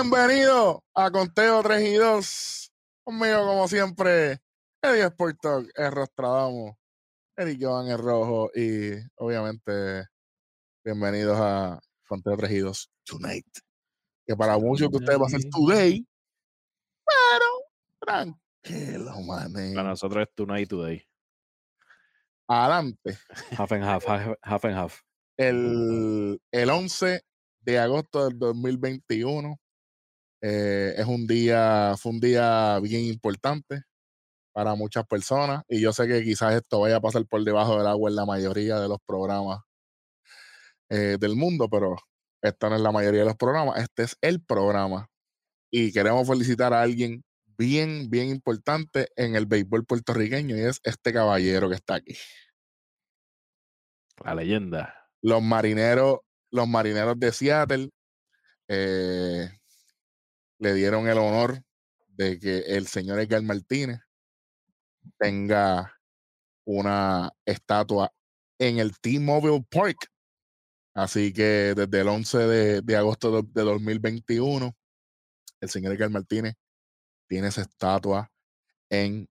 Bienvenido a Conteo 3 y 2. Conmigo, como siempre, Eddie Sport Talk, el Rostradamo, Eric Joan el Rojo y obviamente bienvenidos a Conteo 3 y 2 Tonight. Que para muchos de ustedes va a ser Today, pero tranquilo, mané. Para nosotros es Tonight Today. Adelante. Half and half, half, half and half. El, el 11 de agosto del 2021 eh, es un día, fue un día bien importante para muchas personas y yo sé que quizás esto vaya a pasar por debajo del agua en la mayoría de los programas eh, del mundo, pero esto no es la mayoría de los programas, este es el programa y queremos felicitar a alguien bien, bien importante en el béisbol puertorriqueño y es este caballero que está aquí. La leyenda. Los marineros, los marineros de Seattle eh, le dieron el honor de que el señor Edgar Martínez tenga una estatua en el T-Mobile Park. Así que desde el 11 de, de agosto de, de 2021, el señor Edgar Martínez tiene esa estatua en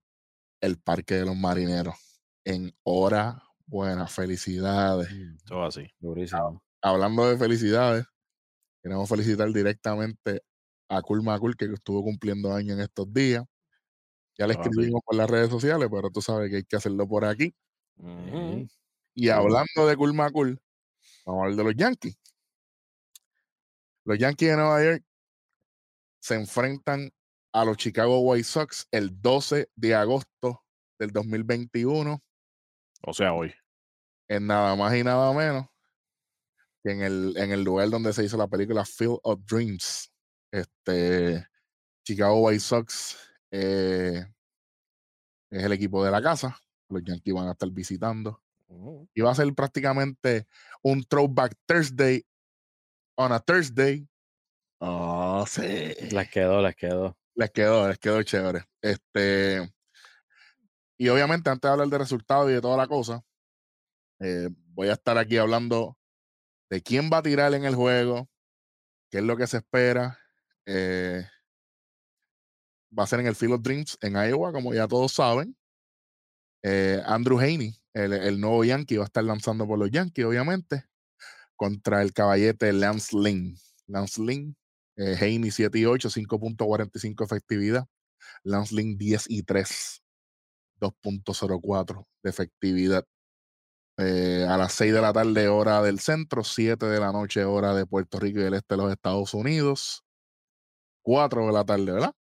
el Parque de los Marineros. En hora buena, felicidades. Todo así. Durísimo. Hablando de felicidades, queremos felicitar directamente a Cool Macul, que estuvo cumpliendo años en estos días. Ya le así. escribimos por las redes sociales, pero tú sabes que hay que hacerlo por aquí. Y hablando de Cool Macul, vamos a hablar de los Yankees. Los Yankees de Nueva York se enfrentan a los Chicago White Sox el 12 de agosto del 2021 O sea, hoy. en nada más y nada menos que en el, en el lugar donde se hizo la película Field of Dreams. Este, Chicago White Sox eh, es el equipo de la casa. Los Yankees van a estar visitando. Ujú. Y va a ser prácticamente un throwback Thursday on a Thursday. Oh, sí. Les quedó, les quedó. Les quedó, les quedó chévere. Este, y obviamente, antes de hablar de resultados y de toda la cosa, eh, voy a estar aquí hablando de quién va a tirar en el juego, qué es lo que se espera. Eh, va a ser en el Field of Dreams en Iowa, como ya todos saben. Eh, Andrew Haney, el, el nuevo Yankee, va a estar lanzando por los Yankees, obviamente, contra el caballete Lance Lynn. Lance Lynn, eh, Haney 7 y 8, 5.45 efectividad. Lance Lynn 10 y 3, 2.04 de efectividad. A las 6 de la tarde, hora del centro, 7 de la noche, hora de Puerto Rico y el este de los Estados Unidos. 4 de la tarde, ¿verdad?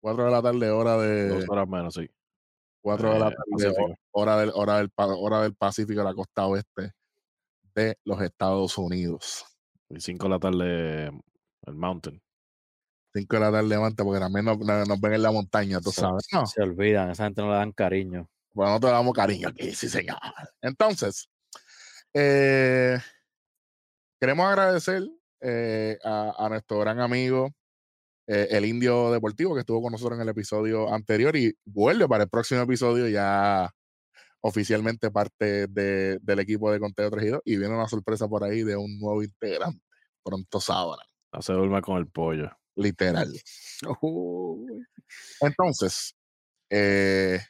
4 de la tarde, hora de. Dos horas menos, sí. 4 de la Eh, tarde, hora del, hora, del, hora del Pacífico, la costa oeste de los Estados Unidos. Y cinco de la tarde, el Mountain. 5 de la tarde, levanta, porque también nos, nos- nos ven en la montaña, tú Se- sabes. No, Se olvidan, esa gente no le dan cariño. bueno, nosotros le damos cariño aquí, sí, señor. Entonces, eh, queremos agradecer eh, a, a nuestro gran amigo, eh, el Indio Deportivo, que estuvo con nosotros en el episodio anterior y vuelve para el próximo episodio ya oficialmente parte de- del equipo de Conteo 3 y 2, y viene una sorpresa por ahí de un nuevo integrante. Pronto sabrán, No se duerma con el pollo. literal. Entonces, eh,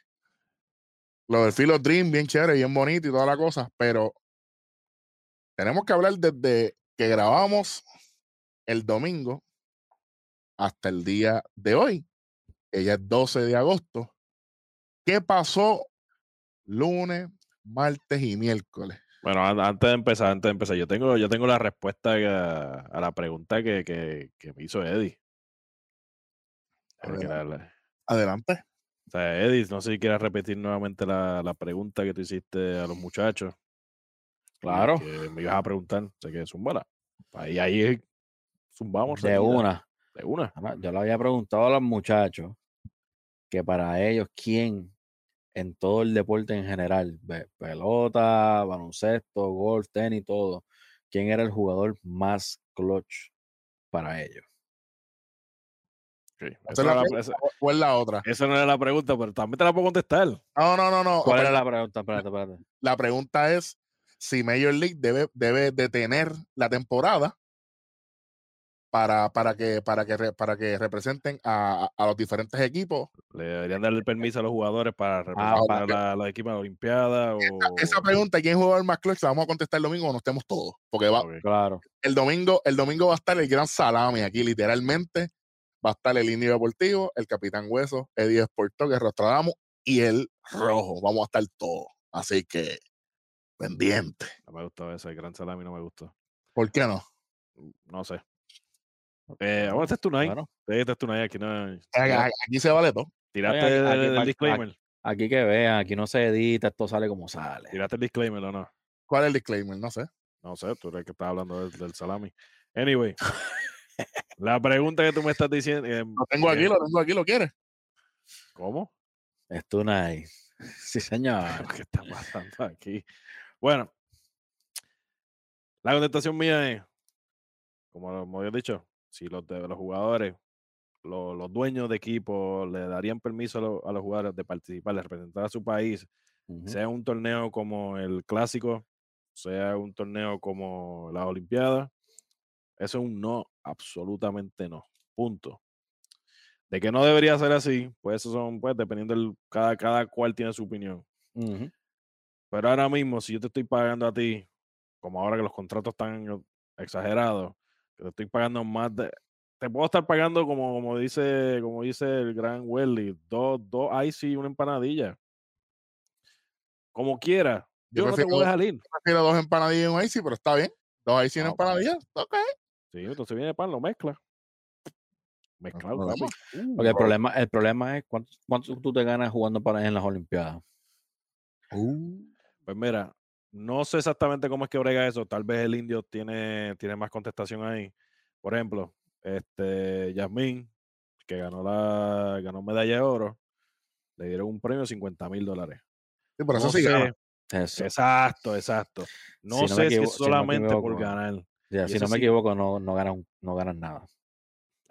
lo del Philo Dream, bien chévere, bien bonito y toda la cosa, pero tenemos que hablar desde que grabamos el domingo hasta el día de hoy. Ella es 12 de agosto. ¿Qué pasó lunes, martes y miércoles? Bueno, an- antes de empezar, antes de empezar, yo tengo, yo tengo la respuesta a, a la pregunta que, que, que me hizo Eddie. Adelante. la- la- Adelante. O sea, Eddie, no sé si quieres repetir nuevamente la, la pregunta que tú hiciste a los muchachos. Claro. Que me ibas a preguntar. Sé que zumbala. Ahí, ahí zumbamos. De una. De una. Yo le había preguntado a los muchachos que para ellos, ¿quién en todo el deporte en general, pelota, baloncesto, golf, tenis, todo, quién era el jugador más clutch para ellos? Ok, ¿Esa Esa, es la esa- es otra? esa no era la pregunta, pero también te la puedo contestar. No, no, no, no. ¿Cuál era la pregunta? Espérate, espérate. La pregunta es si Major League debe, debe detener la temporada para, para, que, para, que, para que representen a, a los diferentes equipos. Le deberían darle el permiso a los jugadores para Ah, representar para que- a la, los equipos de la Olimpiada. O... Esa pregunta, ¿quién jugador más clutch? La vamos a contestar el domingo cuando estemos todos. Porque va. Claro. el, domingo, el domingo va a estar el gran salami aquí, literalmente. Va a estar el Indio Deportivo, el Capitán Hueso, Eddie Sporto, que Rostradamo y el Rojo. Vamos a estar todos. Así que, pendiente. No me gustó ese gran salami, no me gustó. ¿Por qué no? No sé. Eh, bueno, este es tu night. Bueno, Este es. Aquí, no, Aquí, aquí se vale todo. tiraste aquí- el, aquí disclaimer. aquí que vean, aquí no se edita, esto sale como sale. Tiraste el disclaimer o no. ¿Cuál es el disclaimer? No sé. No sé, tú eres el que estás hablando del, del salami. Anyway, la pregunta que tú me estás diciendo. eh, Lo tengo aquí, eh, lo tengo aquí, ¿lo quieres? ¿Cómo? Es tu night. Sí, señor. ¿Qué está pasando aquí? Bueno, la contestación mía es, como como había dicho, si los, de, los jugadores, lo- los, dueños de equipo le darían permiso a, lo- a los jugadores de participar, de representar a su país, sea un torneo como el clásico, sea un torneo como la Olimpiada, eso es un no, absolutamente no. Punto. De que no debería ser así, pues eso son, pues, dependiendo del, cada, cada cual tiene su opinión. Pero ahora mismo, si yo te estoy pagando a ti, como ahora que los contratos están exagerados, que te estoy pagando más de. Te puedo estar pagando como, como dice, como dice el gran Welly, dos, dos ice y una empanadilla. Como quiera. Yo Yo, no te voy a dejar ir. Prefiero dos empanadillas y un icy, pero está bien. Dos icy y una Ah, empanadilla. Ok. Sí, entonces viene el pan, lo mezcla. Mezclado, no, no. Porque el problema, el problema es cuánto, cuánto tú te ganas jugando para en las Olimpiadas. Pues mira, no sé exactamente cómo es que brega eso. Tal vez el indio tiene, tiene más contestación ahí. Por ejemplo, este Yasmín, que ganó la ganó medalla de oro, le dieron un premio de 50 mil dólares. Sí, por eso No sí sé- gana. Eso. Exacto, exacto. No, Si no me sé si no solamente por ganar. Si no me sí. equivoco, no, no, ganan, no ganan nada.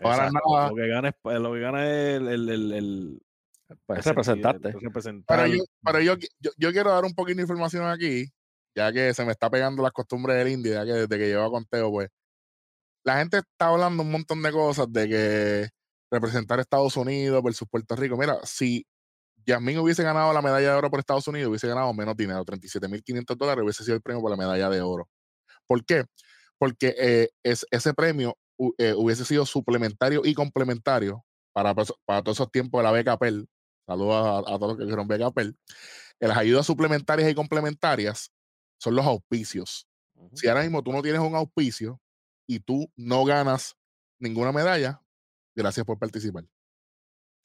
No ganan nada. Lo que gana es, lo que gana es el, el, el, el- el Pero, yo, pero yo, yo, yo quiero dar un poquito de información aquí, ya que se me está pegando las costumbres del India, ya que desde que llevo a conteo, pues. La gente está hablando un montón de cosas de que representar a Estados Unidos versus Puerto Rico. Mira, si Yasmín hubiese ganado la medalla de oro por Estados Unidos, hubiese ganado menos dinero, 37.500 dólares, hubiese sido el premio por la medalla de oro. ¿Por qué? Porque eh, es, ese premio hu- eh, hubiese sido suplementario y complementario para, para todos esos tiempos de la beca PEL. Saludos a, a todos los que dijeron beca PEL. Eh, Las ayudas suplementarias y complementarias son los auspicios. Si ahora mismo tú no tienes un auspicio y tú no ganas ninguna medalla, gracias por participar.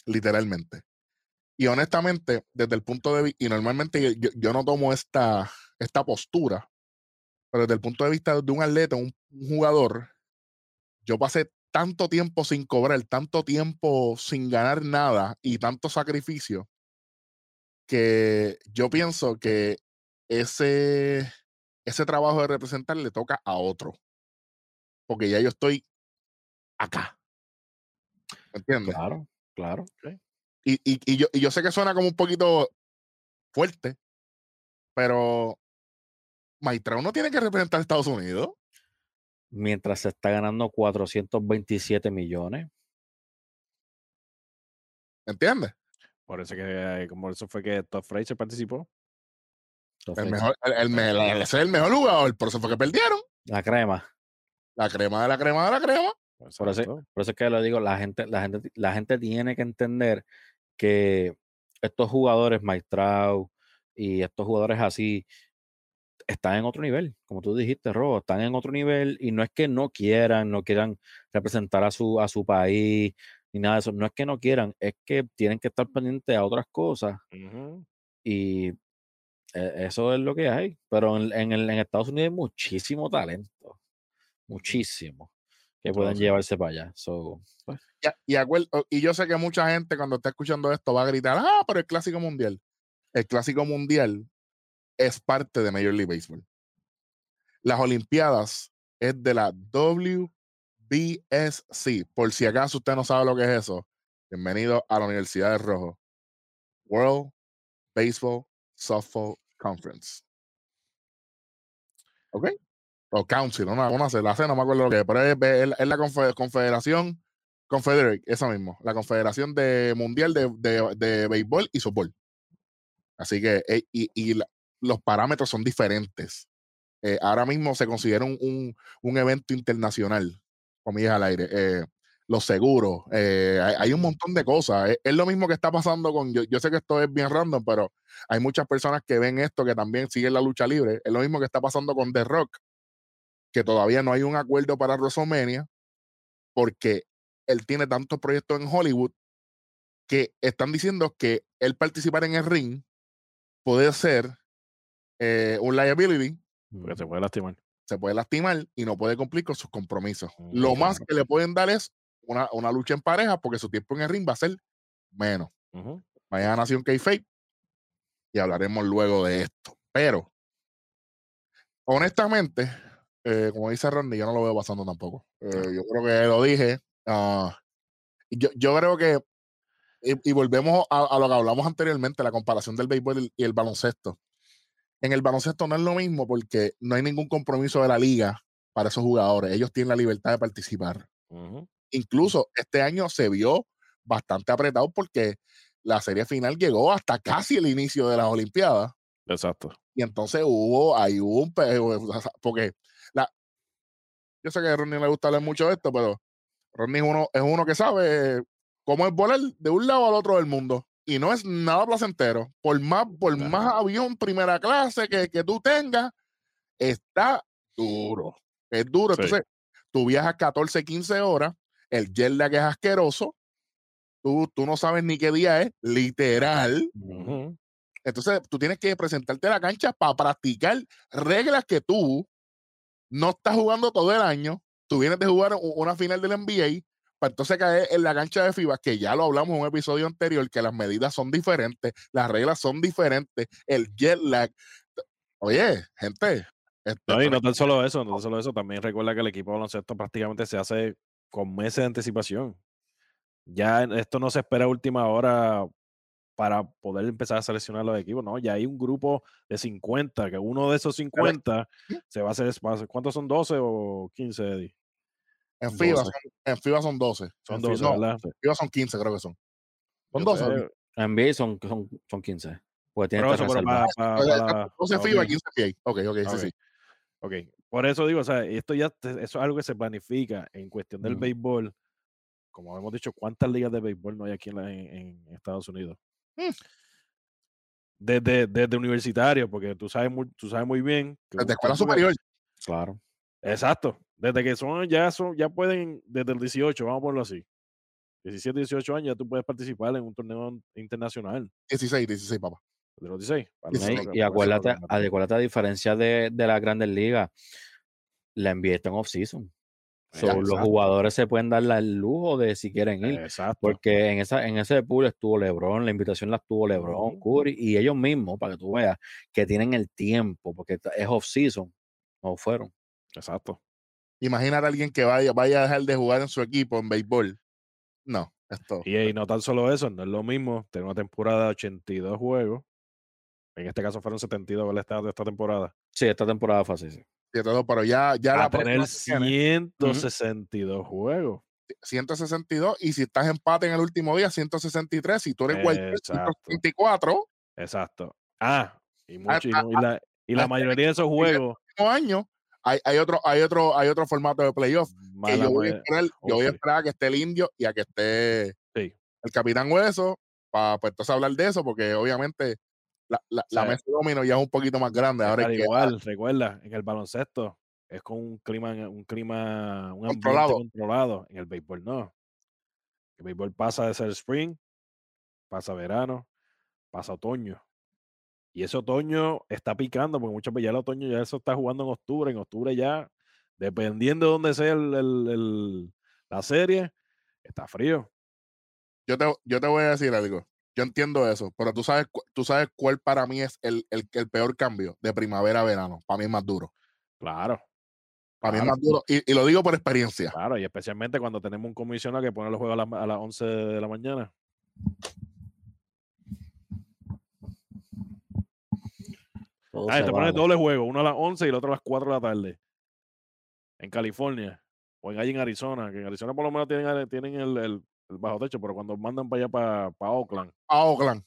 Literalmente. Y honestamente, desde el punto de vista, y normalmente yo no tomo esta, esta postura, pero desde el punto de vista de un atleta, un, un jugador, yo pasé tanto tiempo sin cobrar, tanto tiempo sin ganar nada y tanto sacrificio, que yo pienso que ese, ese trabajo de representar le toca a otro. Porque ya yo estoy acá. ¿Me entiendes? Claro, claro. Y, y, y yo, y yo sé que suena como un poquito fuerte, pero Maitrao no tiene que representar a Estados Unidos. Mientras se está ganando 427 millones. ¿Entiendes? Por eso que eh, como eso fue que Todd Fraser participó. El mejor, el, el la- ese es el mejor jugador, por eso fue que perdieron. La crema. La crema de la crema de la crema. Por eso, por eso es que lo digo, la gente, la gente, la gente tiene que entender que estos jugadores Maestrao y estos jugadores así están en otro nivel, como tú dijiste, Robo, están en otro nivel y no es que no quieran, no quieran representar a su, a su país ni nada de eso, no es que no quieran, es que tienen que estar pendientes a otras cosas y eso es lo que hay. Pero en, en el- en Estados Unidos hay muchísimo talento, muchísimo, que pueden sí. llevarse para allá. So, pues, Y, y, y yo sé que mucha gente cuando está escuchando esto va a gritar, ah, pero el Clásico Mundial. El Clásico Mundial es parte de Major League Baseball. Las Olimpiadas es de la WBSC. Por si acaso usted no sabe lo que es eso, bienvenido a la Universidad de Rojo. World Baseball Softball Conference. ¿Ok? o Council, no, no, se la hace, no me acuerdo lo que es, pero es, la confe- Confederación, Confederate, esa mismo, la Confederación de Mundial de, de, de Béisbol y Softball. Así que, eh, y, y los parámetros son diferentes. Eh, ahora mismo se considera un, un, un evento internacional, comillas al aire. eh, los seguros, eh, hay, hay un montón de cosas. Es, es lo mismo que está pasando con, yo, yo sé que esto es bien random, pero hay muchas personas que ven esto que también siguen la lucha libre. Es lo mismo que está pasando con The Rock, que todavía no hay un acuerdo para WrestleMania, porque él tiene tantos proyectos en Hollywood que están diciendo que él participar en el ring puede ser eh, un liability, Porque se puede lastimar. se puede lastimar y no puede cumplir con sus compromisos. Lo Ujú. más que le pueden dar es una, una lucha en pareja porque su tiempo en el ring va a ser menos. Ujú. Mañana nació un K-Fake y hablaremos luego de esto. Pero, honestamente, eh, como dice Randy, yo no lo veo pasando tampoco. Eh, yo creo que lo dije. ah, yo, yo creo que, y, y volvemos a, a lo que hablamos anteriormente, la comparación del béisbol y el- baloncesto. En el baloncesto no es lo mismo porque no hay ningún compromiso de la liga para esos jugadores. Ellos tienen la libertad de participar Ujú. Incluso este año se vio bastante apretado porque la serie final llegó hasta casi el inicio de las Olimpiadas Exacto. y entonces hubo, ahí hubo un porque la, yo sé que a Ronnie le gusta hablar mucho de esto, pero Ronnie es uno, es uno que sabe cómo es volar de un lado al otro del mundo y no es nada placentero. Por más, por Claro. más avión primera clase que, que tú tengas, está duro. Es duro. Sí. Entonces, tú viajas 14, 15 horas, el jet lag es asqueroso, tú, tú no sabes ni qué día es, literal. Entonces, tú tienes que presentarte a la cancha para practicar reglas que tú no estás jugando todo el año. Tú vienes de jugar una final del NBA, para entonces caer en la cancha de FIBA, que ya lo hablamos en un episodio anterior, que las medidas son diferentes, las reglas son diferentes, el jet lag. Oye, gente. este, No, y no tan solo eso, no tan solo eso, también recuerda que el equipo de baloncesto prácticamente se hace con meses de anticipación. Ya esto no se espera a última hora para poder empezar a seleccionar los equipos, ¿no? Ya hay un grupo de 50, que uno de esos 50 se va a hacer, ¿cuántos son? ¿12 o 15, Eddie? en, FIBA 12. son, en FIBA son 12. Son En Fi- 12, no, ¿verdad? en FIBA son 15, creo que son. Son Yo 12. sé, ¿no? En NBA son, son, son 15. Porque tiene Pero esta eso, pero reserva. para, O sea, para- 12 ok. FIBA, 15 PA. Ok, ok, sí, Ok. sí. Ok, por eso digo, o sea, esto ya, eso es algo que se planifica en cuestión del béisbol. Como hemos dicho, ¿cuántas ligas de béisbol no hay aquí en, la- en- en Estados Unidos? Mm. Desde, desde universitario, porque tú sabes muy, tú sabes muy bien. que Desde escuela superior. Claro. Exacto. Desde que son, ya son, ya pueden, desde el 18, vamos a ponerlo así. 17, 18 años ya tú puedes participar en un torneo internacional. 16, 16, papá. De los 16. para Sí, los sí. Y- acuérdate, acuérdate, a diferencia de, de las grandes ligas, la NBA está en off-season. So, los jugadores se pueden dar el lujo de si quieren ir. Exacto. Porque en, esa, en ese pool estuvo LeBron, la invitación la tuvo LeBron. Curry y ellos mismos, para que tú veas, que tienen el tiempo, porque es off-season, no fueron. Exacto. Imagínate a alguien que vaya, vaya a dejar de jugar en su equipo en béisbol. No, esto. Y, y no tan solo eso, no es lo mismo tener una temporada de 82 juegos. En este caso fueron 72 ¿verdad? esta, de esta temporada. Sí, esta temporada fue así. sí. y todo, pero ya, ya a la tener próxima que viene, 162 juegos. 162 y si estás empate en el último día, 163. Si tú eres Exacto. 164, Exacto. Ah, y, mucho, y, ah, y la, y la ah, mayoría de esos juegos. año, hay, hay otro, hay otro, hay otro formato de playoff que yo voy, a esperar, yo voy a ok. esperar a que esté el indio y a que esté Sí. el capitán Hueso para pues entonces hablar de eso, porque obviamente la, la, mesa de domino ya es un poquito más grande. Ahora es que igual, recuerda, en el baloncesto es con un clima, un clima, un ambiente Controlado. controlado. En el béisbol no. El béisbol pasa de ser spring, pasa verano, pasa otoño. Y ese otoño está picando, porque muchas veces ya el otoño ya eso está jugando en octubre. En octubre ya, dependiendo de dónde sea el- el- el- la serie, está frío. yo te, yo te voy a decir algo. Yo entiendo eso, pero tú sabes, tú sabes cuál para mí es el, el, el peor cambio de primavera a verano. Para mí es más duro. Claro, Para mí es más duro. Y, y lo digo por experiencia. claro. Y especialmente cuando tenemos un comisionado que pone los juegos a, las- a las 11 de la mañana. Ah, te pone vale. doble juego, uno a las 11 y el otro a las 4 de la tarde. en California o en allí en Arizona, que en Arizona por lo menos tienen, tienen el- el bajo techo, pero cuando mandan para allá, para, para Oakland, A Oakland.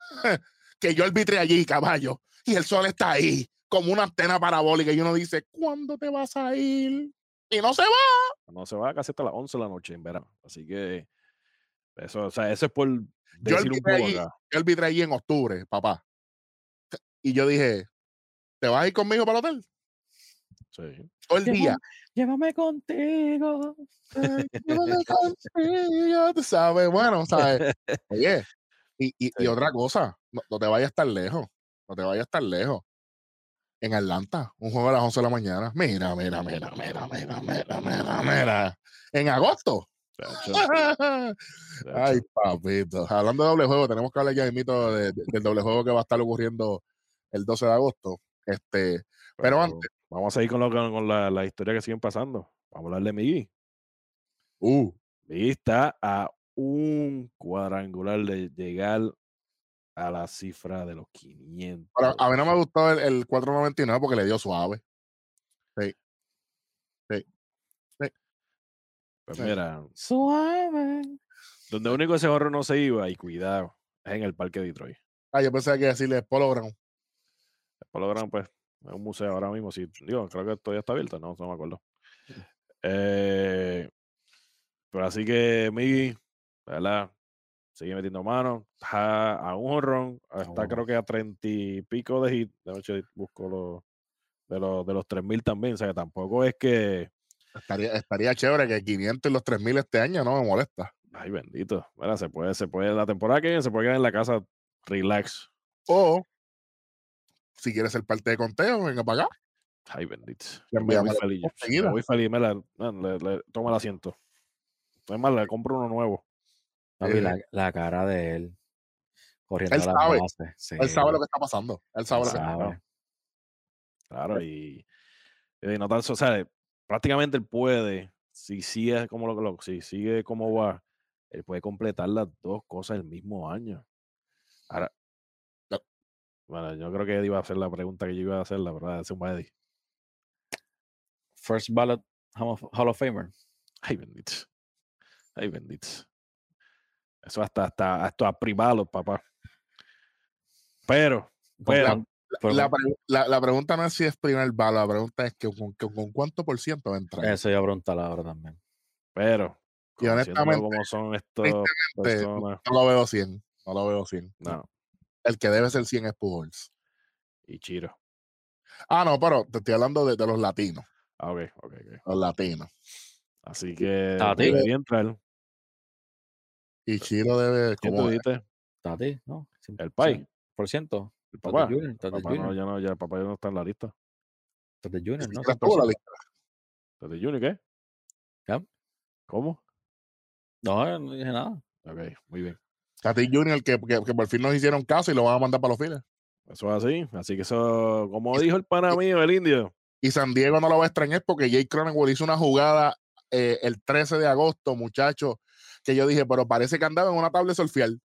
que yo arbitré allí, caballo. Y el sol está ahí, como una antena parabólica. Y uno dice, ¿cuándo te vas a ir? Y no se va. no se va casi hasta las 11 de la noche en verano. Así que eso, o sea, eso es por Yo decir un arbitré poco allí, acá. yo arbitré allí en octubre, papá. Y yo dije, ¿te vas a ir conmigo para el hotel? Sí. Todo el día. Llévame contigo. Eh, llévame contigo, tú sabes, bueno, ¿sabes? Oye, y, y, otra cosa, no, no te vayas tan lejos, no te vayas tan lejos. En Atlanta, un juego a las 11 de la mañana. Mira, mira, mira, mira, mira, mira, mira, mira. En agosto. Ay, papito. Hablando de doble juego, tenemos que hablar ya mito de, de- del doble juego que va a estar ocurriendo el 12 de agosto. Este, pero antes, Vamos a seguir con, lo, con, la, la historia que siguen pasando. Vamos a hablar de Miggy. uh, Miggy está a un cuadrangular de llegar a la cifra de los 500. pero a mí no me gustó el, el 499 porque le dio suave. Pues sí. mira, Suave. donde único ese horror no se iba, y cuidado, es en el parque de Detroit. Ah, yo pensé que decirle Polo Ground. Después lo gran, pues, es un museo ahora mismo. Sí, digo, creo que todavía está abierto, no, no me acuerdo. Eh, pero así que Miggy, ¿verdad? Sigue metiendo mano. Está a un honrón. Está creo que a treinta y pico de hit. De noche busco los de los, de los 3000 también. O sea, que tampoco es que. Estaría, estaría chévere que 500 y los 3000 este año no me molesta. Ay, bendito. Mira, se puede, se puede, la temporada que viene se puede quedar en la casa relax. O si quieres ser parte de conteo, venga para acá. Ay, bendito. Me voy feliz. Me voy feliz. me la- man, le- le- toma el asiento. Es más, le compro uno nuevo. Papi, Eh, la, la cara de él. Corriendo Él a sabe. Sí, Él sabe lo que está pasando. Él sabe él lo que está pasando. Claro, y, y no tan, o sea, prácticamente él puede, si sigue como lo, lo- si sigue como va, él puede completar las dos cosas el mismo año. Ahora. Bueno, yo creo que Eddie iba a hacer la pregunta que yo iba a hacer, la verdad, es un Eddie. First ballot Hall of, Famer. Ay, bendito. Ay, bendito. Eso hasta, hasta, hasta privado, papá. Pero, ¿Con pero, La, la- la pregunta no es si es primer balo, la pregunta es que con, con- con cuánto por ciento va a entrar. Eso iba a preguntar ahora también. pero, Y honestamente, como son estos personas, No lo veo 100. No lo veo 100. no, El que debe ser 100 es Pujols. y Chiro. Ah, no, pero te estoy hablando de, de los latinos. Ah, ok, ok, ok. Los latinos. Así que Tati. debería entrar. Y Chiro debe. ¿Quién como tú dijiste? Tati, ¿no? El Pai. cien Por ciento. El Tati papá. Junior. Tati Papá no, Junior. ya no, ya papá ya no está en la lista. Tati Junior, ni ¿no? estuvo en la 100%. lista. ¿Tati Junior qué? ¿Cómo? No, no dije nada. Ok, muy bien. Tati Junior, que, que, que por fin nos hicieron caso y lo van a mandar para los files. Eso es así. Así que eso, como dijo el pana mío, el indio. Y San Diego no lo va a extrañar porque Jake Cronenwell hizo una jugada eh, el 13 de agosto, muchachos, que yo dije, pero parece que andaba en una tabla surfial.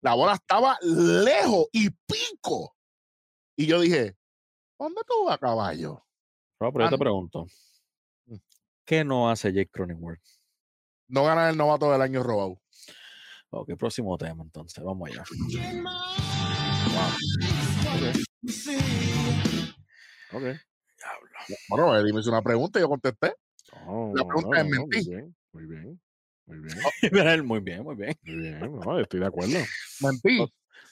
La bola estaba lejos y pico. Y yo dije, ¿dónde tú vas, caballo? Rob, pero yo te pregunto. Mm. ¿Qué no hace Jake Cronenworth? No gana el novato del año robado. Ok, próximo tema entonces. Vamos allá. Ok. Bueno, Eddie me hizo una pregunta y yo contesté. No, La no, pregunta es no, mentí. Muy bien, muy bien. Muy bien, Mira él, muy bien, muy bien. muy bien. No, estoy de acuerdo. Mentí.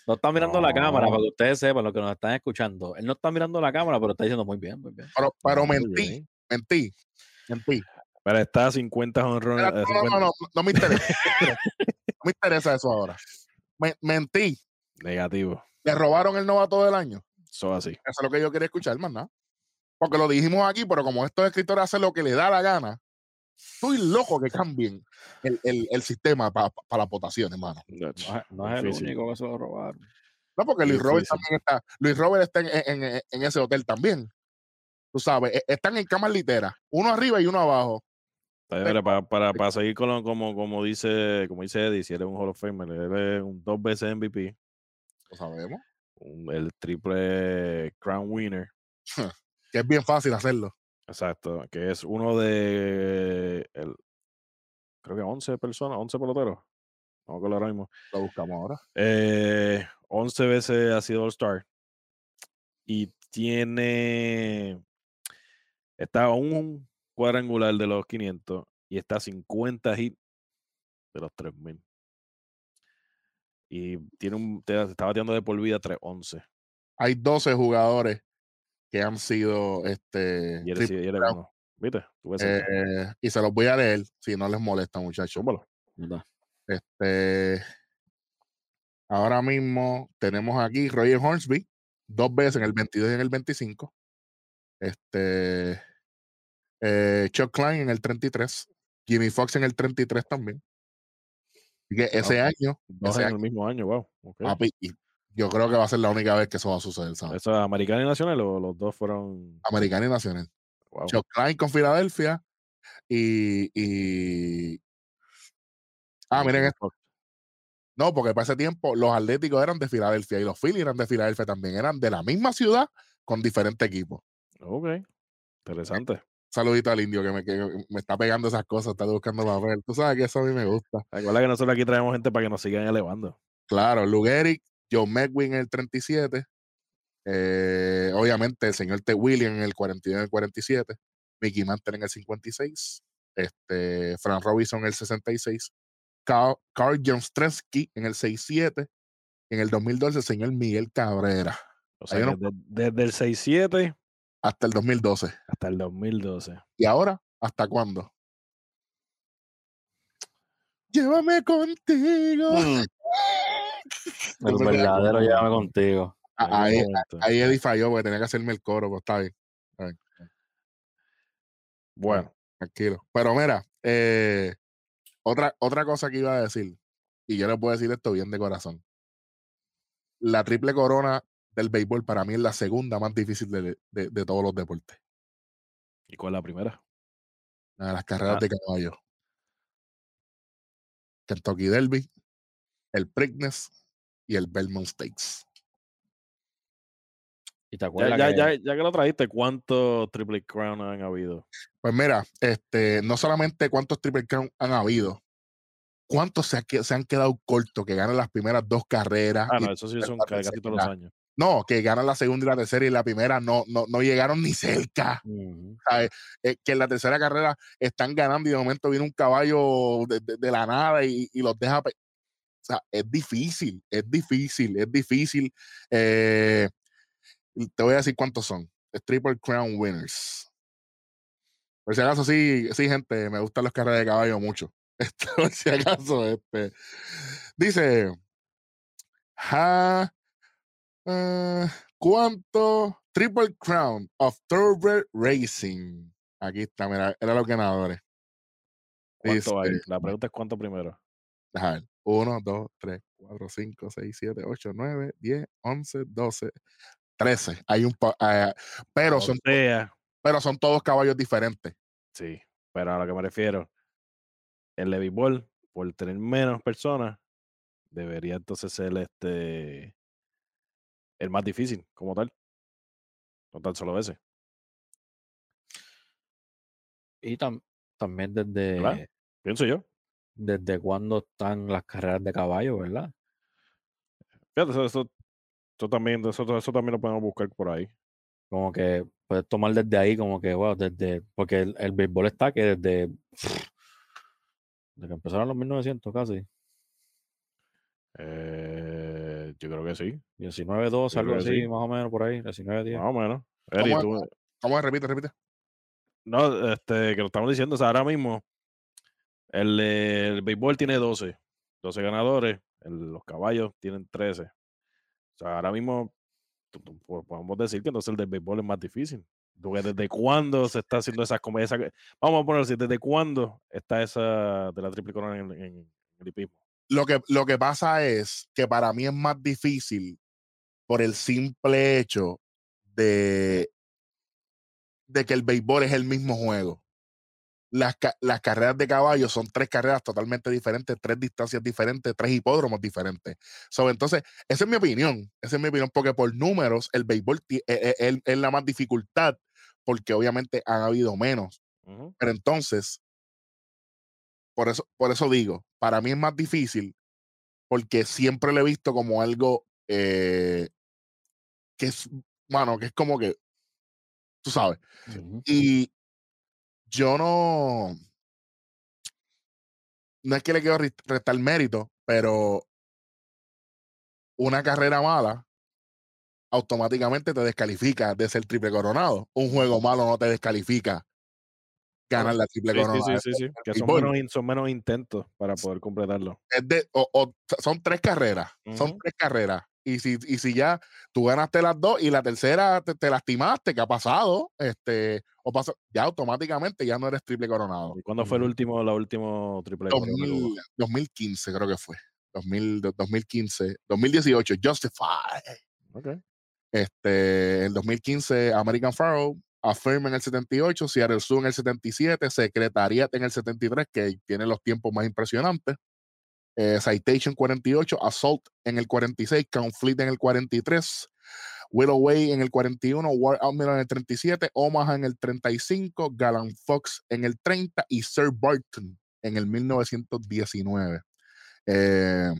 No está mirando la cámara, para que ustedes sepan lo que nos están escuchando. Él no está mirando la cámara, pero está diciendo muy bien, muy bien. Pero, pero mentí, mentí, mentí. Pero está a 50 honrones. No, no, 50 no, no, no me interesa. no me interesa eso ahora. Me- mentí. Negativo. Le robaron el novato del año. Eso así. Eso es lo que yo quería escuchar, más nada. Porque lo dijimos aquí, pero como estos escritores hacen lo que les da la gana, estoy loco que cambien el, el- el sistema para las votaciones, hermano. No es, no es el Difícil. único que se lo robaron. No, porque Luis Robert también está, Luis Robert está en, en- en- en ese hotel también. Tú sabes, e- están en camas literas, uno arriba y uno abajo. Para, para, para seguir con lo- como, como dice como dice Eddie, si eres un Hall of Famer, eres un dos veces MVP, Lo sabemos. un- el triple crown winner. Que es bien fácil hacerlo. Exacto, que es uno de, el, creo que 11 personas, 11 peloteros. Me acuerdo ahora mismo. Lo buscamos ahora. Eh, 11 veces ha sido All-Star. Y tiene. Está un cuadrangular de los 500 y está a 50 hits de los 3000. Y tiene un, te- está bateando de por vida 3-11. Hay 12 jugadores que han sido este Y eres, y eres uno. ¿Viste? Tú ves cerca. eh, y se los voy a leer si no les molesta, muchachos. Este, ahora mismo tenemos aquí Roger Hornsby, dos veces en el 22 y en el 25. Este, eh, Chuck Klein en el 33. Jimmy Fox en el 33 también. Así que ese Ok. año, Dos ese en año, el mismo año, wow. papi, yo creo que va a ser la única vez que eso va a suceder, ¿sabes? ¿Eso es americano y nacional o los dos fueron. Americana y Nacional. Wow. Chuck Klein con Filadelfia y, y- Ah, miren esto. No, porque para ese tiempo los Atléticos eran de Filadelfia y los Phillies eran de Filadelfia también. Eran de la misma ciudad con diferentes equipos. Ok. Interesante. Saludito al indio que me, que me está pegando esas cosas, está buscando papel. Tú sabes que eso a mí me gusta. Recuerda que nosotros aquí traemos gente para que nos sigan elevando. Claro, Lugeric, Joe Medwin en el 37. eh, obviamente el señor T. William en el 41 y el 47. Mickey Mantle en el 56. Este, Frank Robinson en el 66. Carl, Carl en el 67. En el 2012 el señor Miguel Cabrera. O sea, Hay que unos- de- desde el 6-7 Hasta el 2012. hasta el 2012. ¿Y ahora? ¿Hasta cuándo? Llévame contigo. Mm, El verdadero llévame contigo. Ah, Ahí, ahí Eddie falló porque tenía que hacerme el coro, pues está bien, Bueno, tranquilo. Pero mira, eh, otra, otra cosa que iba a decir, y yo les puedo decir esto bien de corazón. La triple corona del béisbol para mí es la segunda más difícil de, de- de todos los deportes. ¿y cuál es la primera? La de las carreras Ah. de caballo. Kentucky Derby, el Preakness y el Belmont Stakes. ¿Y te acuerdas ya, que ya, ya que lo trajiste, ¿cuántos Triple Crown han habido? Pues mira, este, no solamente cuántos Triple Crown han habido, cuántos se, ha se han quedado cortos que ganan las primeras dos carreras. Ah, no, eso sí son casi todos los años. No, que ganan la segunda y la tercera y la primera no, no, no llegaron ni cerca. Eh, que en la tercera carrera están ganando y de momento viene un caballo de, de- de la nada y, y los deja. O sea, es difícil, es difícil, es difícil. Eh, te voy a decir cuántos son. Es Triple Crown Winners. Por si acaso, sí, sí, gente, me gustan las carreras de caballo mucho. Por si acaso, este. Dice. Ja, eh, ¿Cuánto Triple Crown of Thoroughbred Racing? Aquí está, mira, eran los ganadores. ¿Cuánto hay? La pregunta es cuánto primero. Deja ver. 1, 2, 3, 4, 5, 6, 7, 8, 9, 10, 11, 12, 13. Hay un eh, pero, son, pero son todos caballos diferentes. sí, pero a lo que me refiero, el de béisbol, por tener menos personas, debería entonces ser este el más difícil, como tal. No tan solo ese. Y tam- también ¿Verdad? desde, Pienso yo. desde cuándo están las carreras de caballo, ¿verdad? Fíjate, eso, eso, eso también, eso, eso también lo podemos buscar por ahí. Como que puedes tomar desde ahí, como que, wow, desde, porque el, el béisbol está que desde, desde que empezaron los 1900 casi, Eh, yo creo que sí, 19, 12, Yo algo creo que así, sí. más o menos por ahí, 19, 10. más o menos. Eri, ¿Cómo tú- ¿Cómo es? Repite, repite. no, este, que lo estamos diciendo, o sea, ahora mismo el, eh, el béisbol tiene 12, 12 ganadores, el- los caballos tienen 13. O sea, ahora mismo podemos decir que entonces el del béisbol es más difícil. Porque ¿Desde cuándo se está haciendo esas esa- Vamos a ponerlo así, ¿desde cuándo está esa de la triple corona en, en el hipismo? Lo que, lo que pasa es que para mí es más difícil por el simple hecho de, de que el béisbol es el mismo juego. Las, las carreras de caballos son tres carreras totalmente diferentes, tres distancias diferentes, tres hipódromos diferentes. So, entonces, esa es mi opinión. Esa es mi opinión, porque por números, el béisbol eh, eh, es, es la más dificultad, porque obviamente han habido menos. Pero entonces, por eso, por eso digo, para mí es más difícil porque siempre lo he visto como algo eh, que es, mano, que es como que, tú sabes, y yo no, no es que le quiero restar mérito, pero una carrera mala automáticamente te descalifica de ser triple coronado. Un juego malo no te descalifica ganar la triple Sí, sí, sí, sí, sí, Que son menos, son menos intentos para poder completarlo. Es de, o- o son tres carreras, son Ujú. tres carreras. Y si, y si ya tú ganaste las dos y la tercera te, te lastimaste, ¿qué ha pasado? Este, o pasó, ya automáticamente ya no eres triple coronado. ¿Y cuándo fue el último, la último triple corona que hubo? 2000 2015 creo que fue. 2000, do- 2015, 2018, Justify. Ok. Este, en 2015, American Pharaoh, Affirm en el 78, Seattle Zoo en el 77, Secretariat en el 73, que tiene los tiempos más impresionantes. eh, Citation 48, Assault en el 46, Conflict en el 43, Willow Way en el 41, War Admiral en el 37, Omaha en el 35, Galan Fox en el 30 y Sir Barton en el 1919. Eh,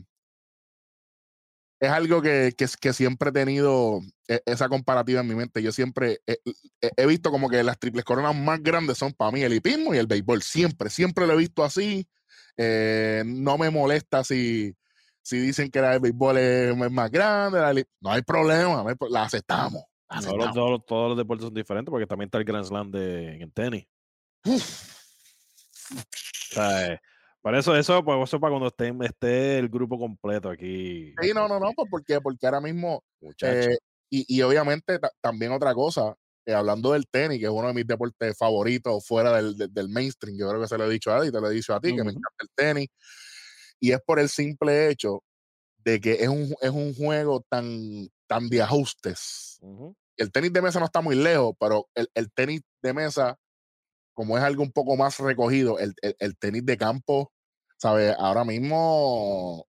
es algo que, que, que siempre he tenido e- esa comparativa en mi mente. Yo siempre he, visto como que las triples coronas más grandes son para mí el hipismo y el béisbol. Siempre, siempre lo he visto así. Eh, no me molesta si, si dicen que la del béisbol es, más grande. la no hay problema, no hay la aceptamos. la Todos los, aceptamos. todos los- todos los deportes son diferentes porque también está el Grand Slam de, en el tenis. Uf, O sea, eh, para eso, eso, pues, eso para cuando esté, esté el grupo completo aquí. sí, no, no, no, pues, ¿por qué? Porque ahora mismo Muchachos. Eh, y, y obviamente ta- también otra cosa, eh, hablando del tenis, que es uno de mis deportes favoritos fuera del, del- del mainstream, yo creo que se lo he dicho a Adi, te lo he dicho a ti, que me encanta el tenis, y es por el simple hecho de que es un, es un juego tan, tan de ajustes. El tenis de mesa no está muy lejos, pero el, el tenis de mesa, como es algo un poco más recogido, el, el- el tenis de campo, ¿sabes? Ahora mismo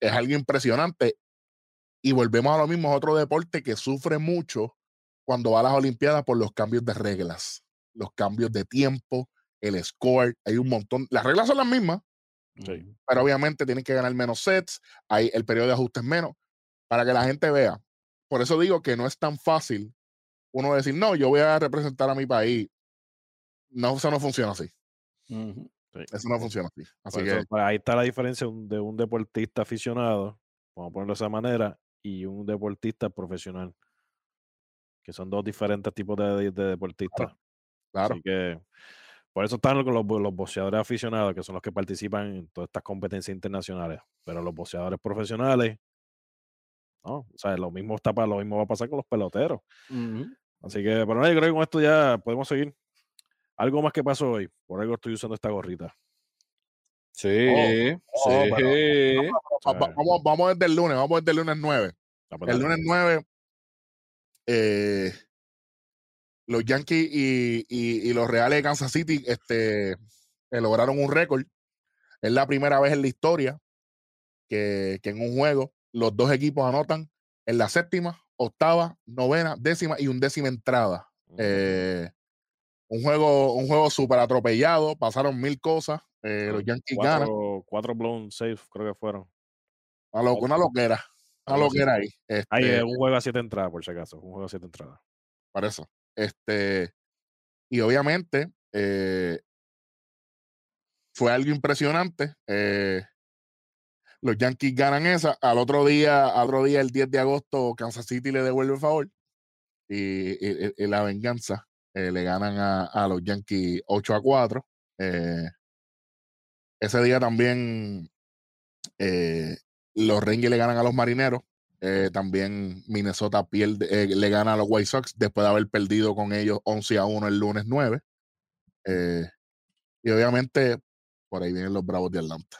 es algo impresionante. Y volvemos a lo mismo, es otro deporte que sufre mucho cuando va a las Olimpiadas por los cambios de reglas, los cambios de tiempo, el score, hay un montón, las reglas son las mismas, Sí. Pero obviamente tienen que ganar menos sets, hay el periodo de ajustes menos, para que la gente vea. Por eso digo que no es tan fácil uno decir, no, yo voy a representar a mi país. No, eso no funciona así. Sí. Eso no funciona así. Así que eso, ahí está la diferencia de un- de un deportista aficionado, vamos a ponerlo de esa manera, y un deportista profesional. Que son dos diferentes tipos de, de- de deportistas. claro, Así que por eso están los, los, bo- los boxeadores aficionados, que son los que participan en todas estas competencias internacionales. Pero los boxeadores profesionales, no, o sea, lo mismo está para, lo mismo va a pasar con los peloteros. Así que, pero no, yo creo que con esto ya podemos seguir. Algo más que pasó hoy, por algo estoy usando esta gorrita. Sí, oh, sí. pero- va- sea, vamos, vamos desde el lunes, vamos desde el lunes 9. Ah, pues El lunes 9, eh, los Yankees y, y- y los Reales de Kansas City este, eh, lograron un récord. Es la primera vez en la historia que, que en un juego los dos equipos anotan en la séptima, octava, novena, décima y undécima entrada. Eh, un juego, un juego súper atropellado, pasaron mil cosas. eh, los Sí, Yankees ganan. cuatro, blown safe, creo que fueron. Una, lo- una loquera. Una loquera ahí. Ahí Este, es un juego a siete entradas, por si acaso. Un juego a siete entradas. para eso. Este, y obviamente eh, fue algo impresionante. eh, los Yankees ganan esa. Al otro día, al otro día, el 10 de agosto, Kansas City le devuelve el favor. Y, y- y- y la venganza eh, le ganan a, a los Yankees 8 a 4. eh, ese día también eh, los Rangers le ganan a los Marineros. eh, también Minnesota pierde, eh, le gana a los White Sox después de haber perdido con ellos 11 a 1 el lunes 9. Eh, y obviamente por ahí vienen los Bravos de Atlanta.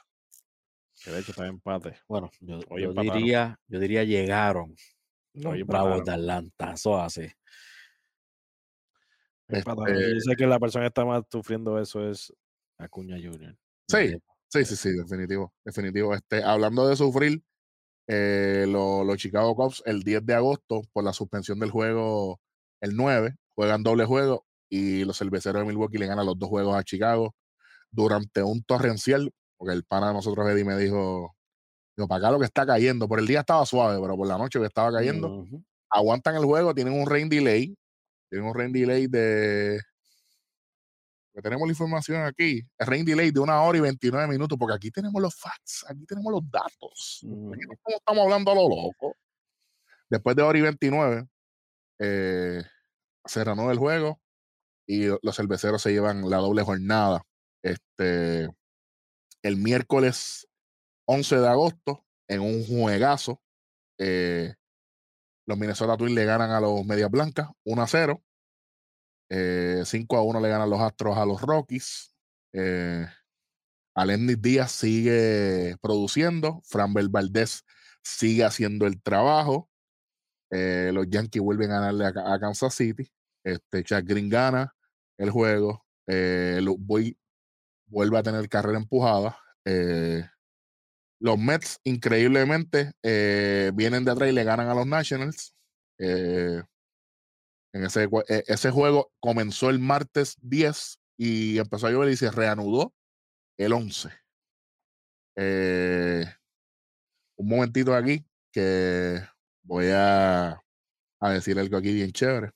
Que de hecho está en empate. Bueno, yo, diría, yo diría llegaron los Bravos de Atlanta. Eso así. Este- Yo sé que la persona que está más sufriendo eso es Acuña Junior. Sí, sí, sí, sí, definitivo, definitivo. Este, hablando de sufrir, eh, lo- los Chicago Cubs el 10 de agosto por la suspensión del juego el 9, juegan doble juego y los cerveceros de Milwaukee le ganan los dos juegos a Chicago durante un torrencial, porque el pana de nosotros, Eddie, me dijo, digo, para acá lo que está cayendo, por el día estaba suave, pero por la noche que estaba cayendo, aguantan el juego, tienen un rain delay, tienen un rain delay de... que tenemos la información aquí, el rain delay de una hora y 29 minutos, porque aquí tenemos los facts, aquí tenemos los datos. Ujú. Aquí no estamos hablando a lo loco. Después de hora y 29, eh, se reanuda el juego y los cerveceros se llevan la doble jornada. Este, el miércoles 11 de agosto, en un juegazo, eh, los Minnesota Twins le ganan a los Medias Blancas 1 a 0. Eh, 5 a 1 le ganan los Astros a los Rockies. Eh, Díaz sigue produciendo. Framber Valdez sigue haciendo el trabajo. Eh, los Yankees vuelven a ganarle a, Kansas City. Este, Chad Green gana el juego. Eh, Luke Boyd vuelve a tener carrera empujada. Eh, los Mets, increíblemente, eh, vienen de atrás y le ganan a los Nationals. Eh, en ese, eh, ese juego comenzó el martes 10 y empezó a llover y se reanudó el 11. Eh, un momentito aquí que voy a, a decir algo aquí bien chévere.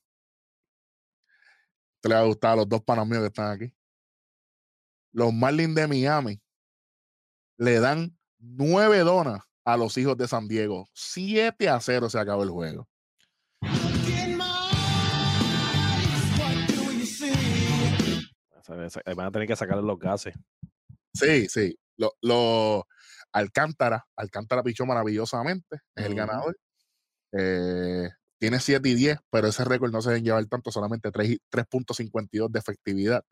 Te le va a a los dos panos míos que están aquí. Los Marlins de Miami le dan nueve donas a los hijos de San Diego. 7 a 0 se acabó el juego. Van a tener que sacarle los gases. Sí, sí. Lo, lo- Alcántara, Alcántara pichó maravillosamente, es el Ujú. ganador. Eh, tiene 7 y 10, pero ese récord no se deben llevar tanto, solamente 3 y- 3.52 de efectividad.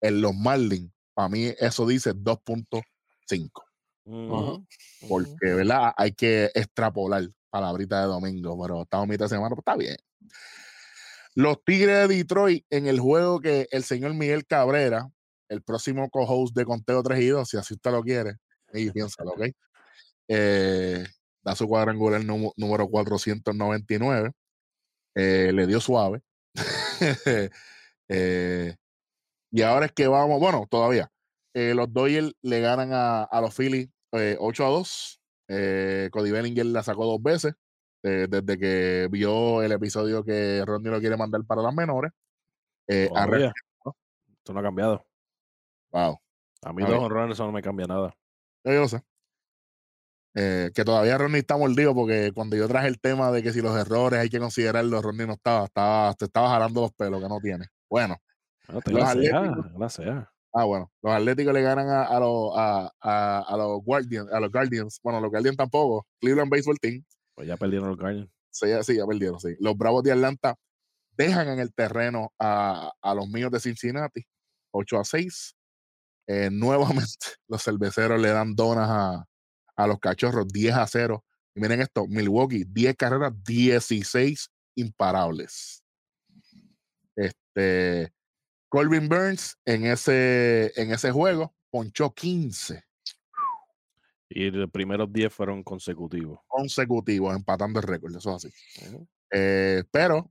En los Marlins, para mí eso dice 2.5, Porque. ¿verdad? Hay que extrapolar palabrita de domingo, pero estamos mitad de semana, pues está bien. Los Tigres de Detroit en el juego que el señor Miguel Cabrera, el próximo co-host de Conteo 3 y 2, si así usted lo quiere, y piénsalo, ¿ok? Eh, da su cuadrangular nú- número 499. eh, le dio suave. Eh, y ahora es que vamos, bueno, todavía. los Dodgers le ganan a, a los Phillies eh, 8 a 2. Eh, Cody Bellinger la sacó dos veces eh, desde que vio el episodio que Rodney lo quiere mandar para las menores. Eh, Todavía. Esto no ha cambiado. wow, A mí A dos ver. honrones eso no me cambia nada. yo sé. Eh, que todavía Rodney está mordido porque cuando yo traje el tema de que si los errores hay que considerarlos, Rodney no estaba, estaba, te estaba jalando los pelos que no tiene. Bueno, No, Los Atléticos-. Ah, bueno, los Atléticos le ganan a, a los, a, a- a los Guardians, a los Guardians, bueno, los Guardians tampoco, Cleveland Baseball Team, Pues ya perdieron los Guardians. sí, ya- sí, ya perdieron, sí. Los Bravos de Atlanta dejan en el terreno a, a los míos de Cincinnati, 8 a 6. Eh, nuevamente, los cerveceros le dan donas a, a los cachorros, 10 a 0. Y miren esto, Milwaukee, 10 carreras, 16 imparables. Este, Colvin Burns en ese, en ese juego ponchó 15 Y los primeros 10 fueron consecutivos. consecutivos, empatando el récord, eso es así. Eh, pero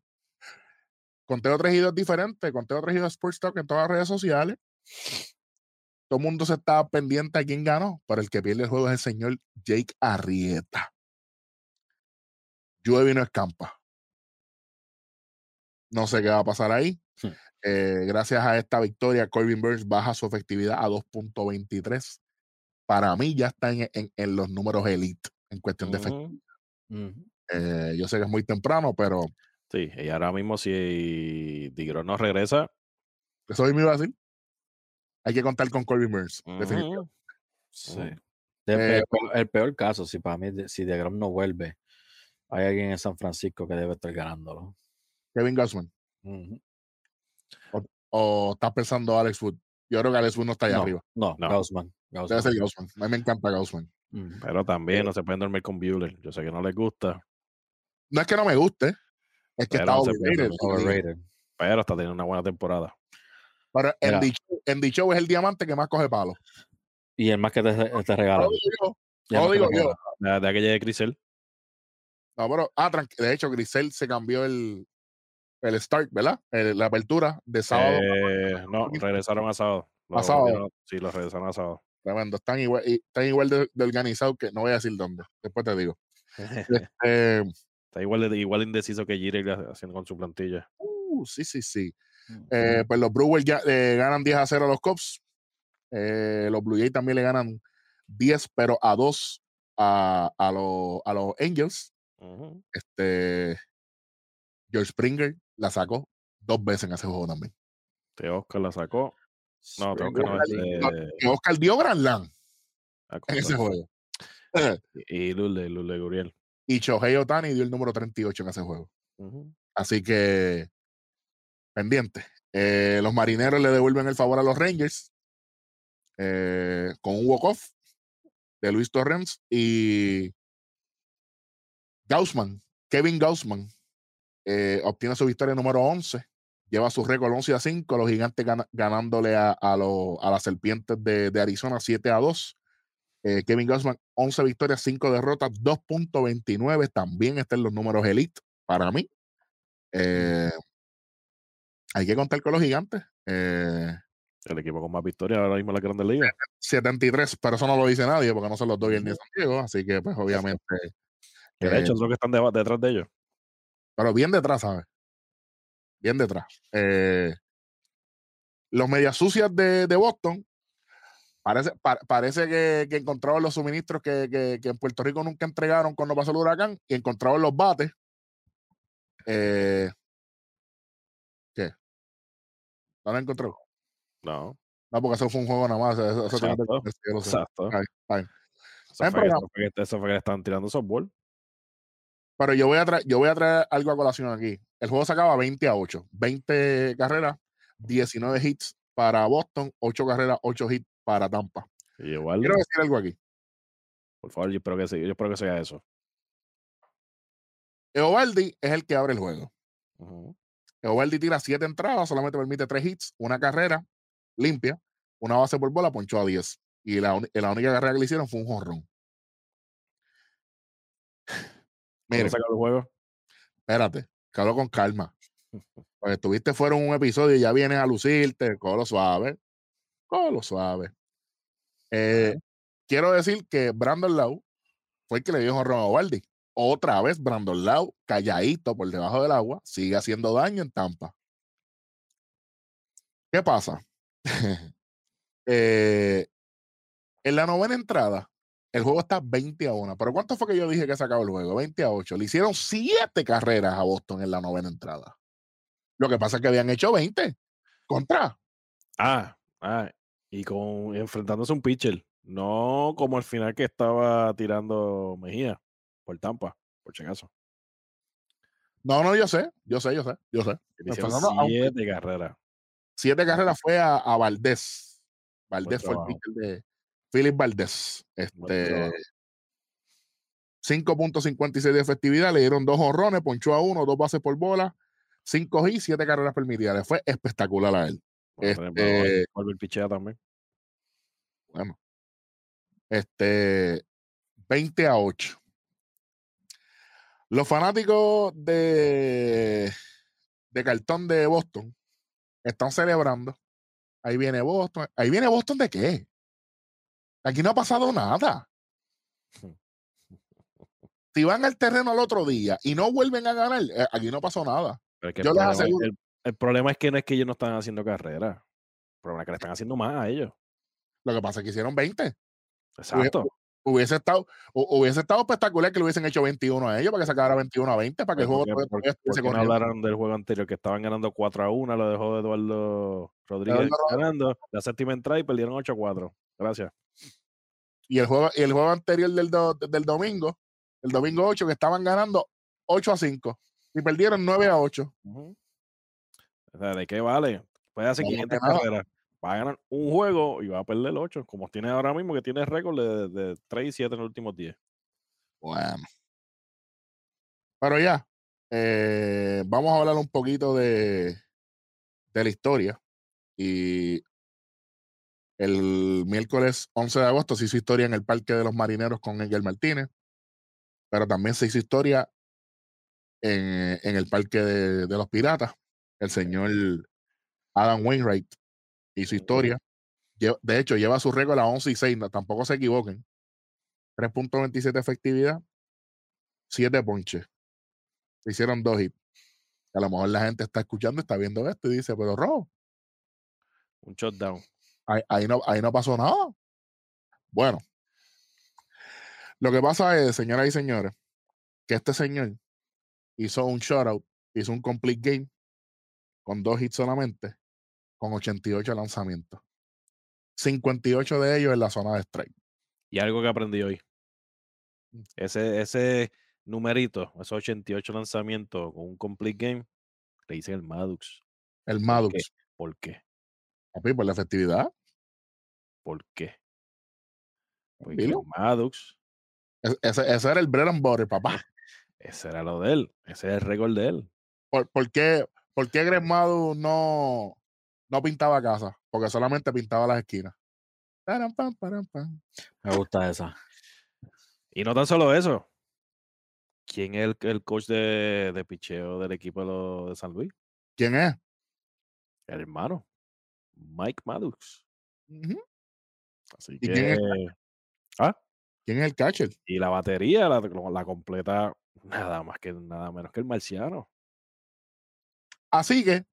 conteo 3 y 2 diferente, conteo 3 y 2 Sports Talk en todas las redes sociales. Todo el mundo se está pendiente a quién ganó, pero el que pierde el juego es el señor Jake Arrieta. Llueve y no escampa. No sé qué va a pasar ahí. Eh, gracias a esta victoria, Corbin Burns baja su efectividad a 2.23. Para mí ya está en, en- en los números elite en cuestión de efectividad. Eh, yo sé que es muy temprano, pero Sí, y ahora mismo si Digro no regresa, eso mismo iba a decir. Hay que contar con Corbin Burns, definitivamente. Sí. Eh, el, peor, el peor caso, si para mí, si DeGrom no vuelve, hay alguien en San Francisco que debe estar ganándolo. Kevin Gausman. ¿O estás pensando Alex Wood? Yo creo que Alex Wood no está allá no, arriba. no, No. Gaussman. Debe Gaussman. ser Gausman. A mí me encanta Gausman. Ujú. Pero también no se pueden dormir con Bueller. Yo sé que no les gusta, No es que no me guste, es que Pero está no overrated. pero está teniendo una buena temporada. Pero en Show- en es el diamante que más coge palo. Y el más que te, te No regalan. lo digo yo. no digo te yo. De, de que llegue Crisel, No, pero, ah, tranqui- de hecho, Grisel se cambió el. El start, ¿verdad? El- la apertura de sábado. Eh, no, regresaron a sábado. ¿A Lo sábado? volvieron- Sí, los regresaron a sábado. Tremendo. Están igual, están igual de, de organizados que no voy a decir dónde. Después te digo. Eh, Está igual, de, igual indeciso que Jirek haciendo con su plantilla. uh, sí, sí, sí. Eh, pues los Brewers ya, eh, ganan 10 a 0 a los Cubs. Eh, los Blue Jays también le ganan 10, pero a 2 a, a, los, a los Angels. Este, George Springer la sacó dos veces en ese juego también. Te Oscar la sacó. No, Oscar no es Oscar dio Grand Slam ah, en ese juego. Y Lule, Lule Guriel. Y Shohei Otani dio el número 38 en ese juego. Así que, pendiente. Eh, los marineros le devuelven el favor a los Rangers eh, con un walk-off de Luis Torrens y Gaussman, Kevin Gaussman, eh, obtiene su victoria número 11. Lleva su récord 11 a 5. Los gigantes ganándole a, a, los- a las serpientes de, de Arizona 7 a 2. Eh, Kevin Gaussman, 11 victorias, 5 derrotas, 2.29. También están los números elite para mí. Eh, hay que contar con los gigantes. El equipo con más victorias ahora mismo en la Grande Liga. 73, pero eso no lo dice nadie porque no son los Dodgers ni. San Diego. Así que, pues, obviamente. Que de hecho es lo que están detrás de ellos. Pero bien detrás, ¿sabes? Bien detrás. Eh, los medias sucias de, de Boston. Parece, pa- parece que, que encontraron los suministros que, que- que en Puerto Rico nunca entregaron cuando pasó el huracán y encontraron los bates. Eh, ¿Qué? ¿No lo encontró? No, No, porque eso fue un juego nada más. Eso, eso Exacto. eso fue que le estaban tirando softball. Pero yo voy, a traer, yo voy a traer algo a colación aquí. El juego se acaba 20 a 8. 20 carreras, 19 hits para Boston, 8 carreras, 8 hits para Tampa. Igual, Quiero decir algo aquí. por favor, yo espero que, sí, yo espero que sea eso. Eovaldi es el que abre el juego. Ujú. Eovaldi tira 7 entradas, solamente permite 3 hits, una carrera limpia, una base por bola, ponchó a 10. Y la, la única carrera que le hicieron fue un jonrón. Mire, se acabó el juego? espérate, que hablo con calma. Porque estuviste fuera un episodio y ya vienes a lucirte, lo suave, lo suave. Eh, quiero decir que Brandon Lau fue el que le dio jonrón a Ovaldi. Otra vez Brandon Lau, calladito por debajo del agua, sigue haciendo daño en Tampa. ¿Qué pasa? Eh, en la novena entrada, el juego está 20 a 1. ¿Pero cuánto fue que yo dije que se acabó el juego? 20 a 8. Le hicieron 7 carreras a Boston en la novena entrada. Lo que pasa es que habían hecho 20 contra. Ah, ah, y con enfrentándose a un pitcher. No como al final que estaba tirando Mejía por Tampa, por si acaso. No, no, yo sé, yo sé, yo sé, yo sé. Siete carreras. Siete carreras fue a, a Valdés. Valdés fue el pitcher de Philip Valdés. Este, trabajo. 5.56 de efectividad, le dieron dos honrones, ponchó a uno, dos bases por bola, cinco y siete carreras permitidas. Le fue espectacular a él. Bueno, Este- el pichea también. Bueno, este 20 a 8. Los fanáticos de, de cartón de Boston están celebrando. Ahí viene Boston. Ahí viene Boston de qué? Aquí no ha pasado nada. Si van al terreno al otro día y no vuelven a ganar, eh, aquí no pasó nada. Pero es que Yo el, les problema, aseguro- el- el problema es que no es que ellos no están haciendo carrera. El problema es que le están haciendo más a ellos. Lo que pasa es que hicieron 20. Exacto. Hubiese estado, hu- hubiese estado espectacular que le hubiesen hecho 21 a ellos para que se acabara 21 a 20 para que el juego ¿por qué- todavía- por- todavía por estuviese qué no hablaron del juego anterior que estaban ganando 4 a 1? Lo dejó Eduardo Rodríguez Eduardo ganando. La séptima entrada y perdieron 8 a 4. Gracias. y el juego, y el juego anterior del, do- del domingo, el domingo 8, que estaban ganando 8 a 5 y perdieron 9 a 8. Ujú. O sea, ¿de qué vale? Puede hacer No, de 500 nada. carreras. Va a ganar un juego y va a perder 8, como tiene ahora mismo, que tiene récord de, de 3 y 7 en los últimos 10. Bueno. Pero ya, eh, vamos a hablar un poquito de, de la historia. Y el miércoles 11 de agosto se hizo historia en el Parque de los Marineros con Edgar Martínez, pero también se hizo historia en, en el parque de, de los piratas. El señor Adam Wainwright hizo historia. Lle- De hecho, lleva su récord a 11 y 6. no- tampoco se equivoquen. 3.27 efectividad, 7 ponches. Se hicieron dos hits. A lo mejor la gente está escuchando, está viendo esto y dice, pero Rob, Un shutdown. ahí, ahí no, ahí no pasó nada. Bueno, lo que pasa es, señoras y señores, que este señor hizo un shutout, hizo un complete game con dos hits solamente, con 88 lanzamientos. 58 de ellos en la zona de strike. Y algo que aprendí hoy. Mm. Ese, ese numerito, esos 88 lanzamientos con un complete game, le dicen el Madux. El ¿Por qué? ¿Por qué? papi, por la efectividad. ¿Por qué? Porque Dilo. el Madux, E- Ese, ese era el bread and butter, papá. ese era lo de él. Ese es el récord de él. ¿Por, por qué, por qué Greg Maddux no, no pintaba casa? Porque solamente pintaba las esquinas. Me gusta esa. Y no tan solo eso. ¿Quién es el, el coach de, de picheo del equipo de, San Luis? ¿Quién es? El hermano. Mike Maddox. Así ¿Y quién es que. Ah, ¿Quién es el catcher? y la batería la, la completa nada más que nada menos que el marciano. Así que,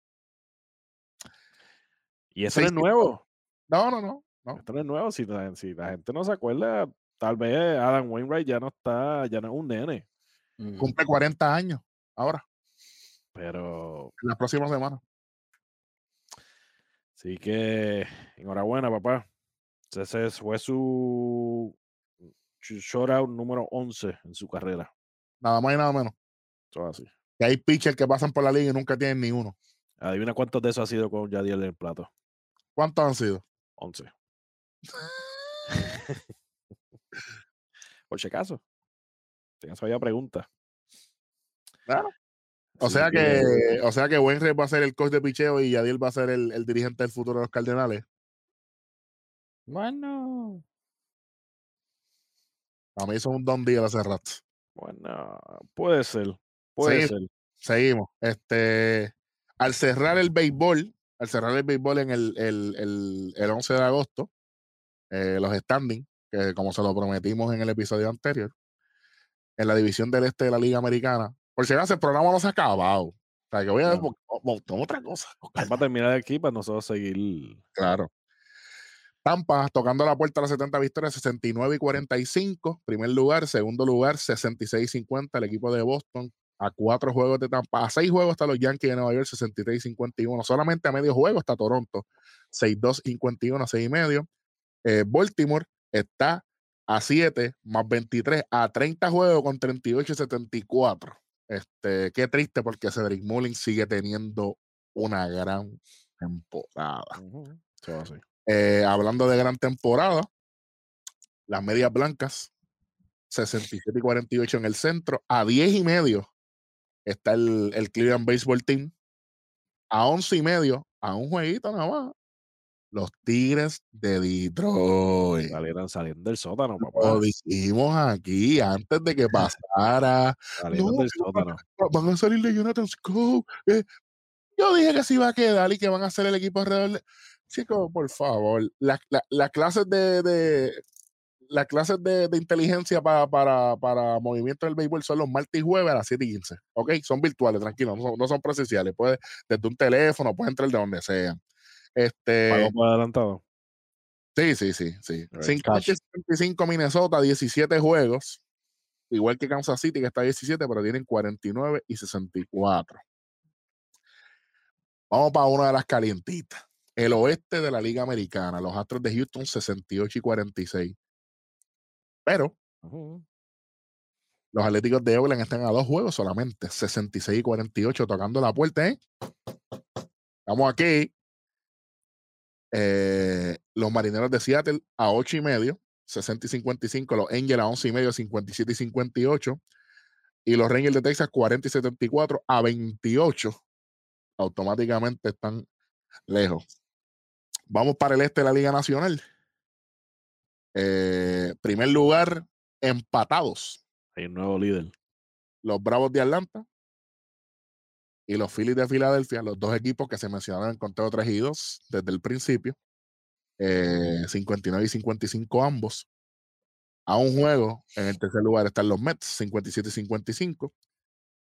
Y eso no es 6-5. nuevo. no, no, no. no. Esto no es nuevo. Si la, si la gente no se acuerda, tal vez Adam Wainwright ya no está, ya no es un nene. Ujú. Cumple 40 años ahora, Pero en la próxima semana. sí que enhorabuena, papá. Ese fue su su shutout número 11 en su carrera. Nada más y nada menos. Todo así. Que hay pitchers que pasan por la liga y nunca tienen ni uno. Adivina cuántos de esos ha sido con Yadiel en el plato. ¿Cuántos han sido? 11. Por si acaso. Acaso había preguntas. Claro. O Así sea que, o sea que Wainwright va a ser el coach de picheo y Yadiel va a ser el, el dirigente del futuro de los Cardenales. Bueno. A mí eso es un don deal hace rato. Bueno, puede ser. Puede ser. Seguimos. Este, al cerrar el béisbol, al cerrar el béisbol en el, el, el, el 11 de agosto, eh, los standings, que como se lo prometimos en el episodio anterior, en la división del este de la Liga Americana. Por si acaso, el programa no se ha acabado. O sea, que voy a No. montar otra cosa. Para terminar aquí, para nosotros seguir. Claro. Tampa tocando la puerta a las 70 victorias, 69 y 45. Primer lugar, segundo lugar, 66 y 50. El equipo de Boston a cuatro juegos de Tampa. A seis juegos está los Yankees de Nueva York, 63 y 51. Solamente a medio juego está Toronto, 62 y 51, 6 y medio. Eh, Baltimore está a 7 más 23, a 30 juegos con 38 y 74. Este, qué triste porque Cedric Mullins sigue teniendo una gran temporada. Ujú, todo así. Eh, hablando de gran temporada, las medias blancas, 67 y 48 en el centro, a 10 y medio está el, el Cleveland Baseball Team, a 11 y medio, a un jueguito nada más, los Tigres de Detroit. Salieron saliendo del sótano, papá. Lo dijimos aquí antes de que pasara. Salieron No, del sótano. Van a salir de Jonathan Scope. eh, yo dije que se iba a quedar y que van a ser el equipo alrededor. de- Chicos, por favor, las la, las clases de, de- las clases de, de inteligencia para, para, para movimiento del béisbol son los martes y jueves a las 7 y 15. ¿Ok? Son virtuales, tranquilos, no son, no son presenciales. Puede, desde un teléfono, puede entrar de donde sea. Este, Pagó por adelantado. Sí, sí, sí, sí. Right. 50 y 75 Minnesota, 17 juegos. Igual que Kansas City, que está 17, pero tienen 49 y 64. Vamos para una de las calientitas. El oeste de la Liga Americana. Los Astros de Houston, 68 y 46. Pero los Atléticos de Oakland están a dos juegos solamente. 66 y 48, tocando la puerta, ¿eh? Estamos aquí. Eh, los Marineros de Seattle a 8 y medio, 60 y 55. Los Angels a 11 y medio, 57 y 58. Y los Rangers de Texas 40 y 74 a 28. Automáticamente están lejos. Vamos para el este de la Liga Nacional. Eh, primer lugar, empatados. Hay un nuevo líder. Los Bravos de Atlanta y los Phillies de Filadelfia, los dos equipos que se mencionaron en conteo 3 y 2 desde el principio, 59 y 55 ambos. A un juego, en el tercer lugar están los Mets, 57 y 55.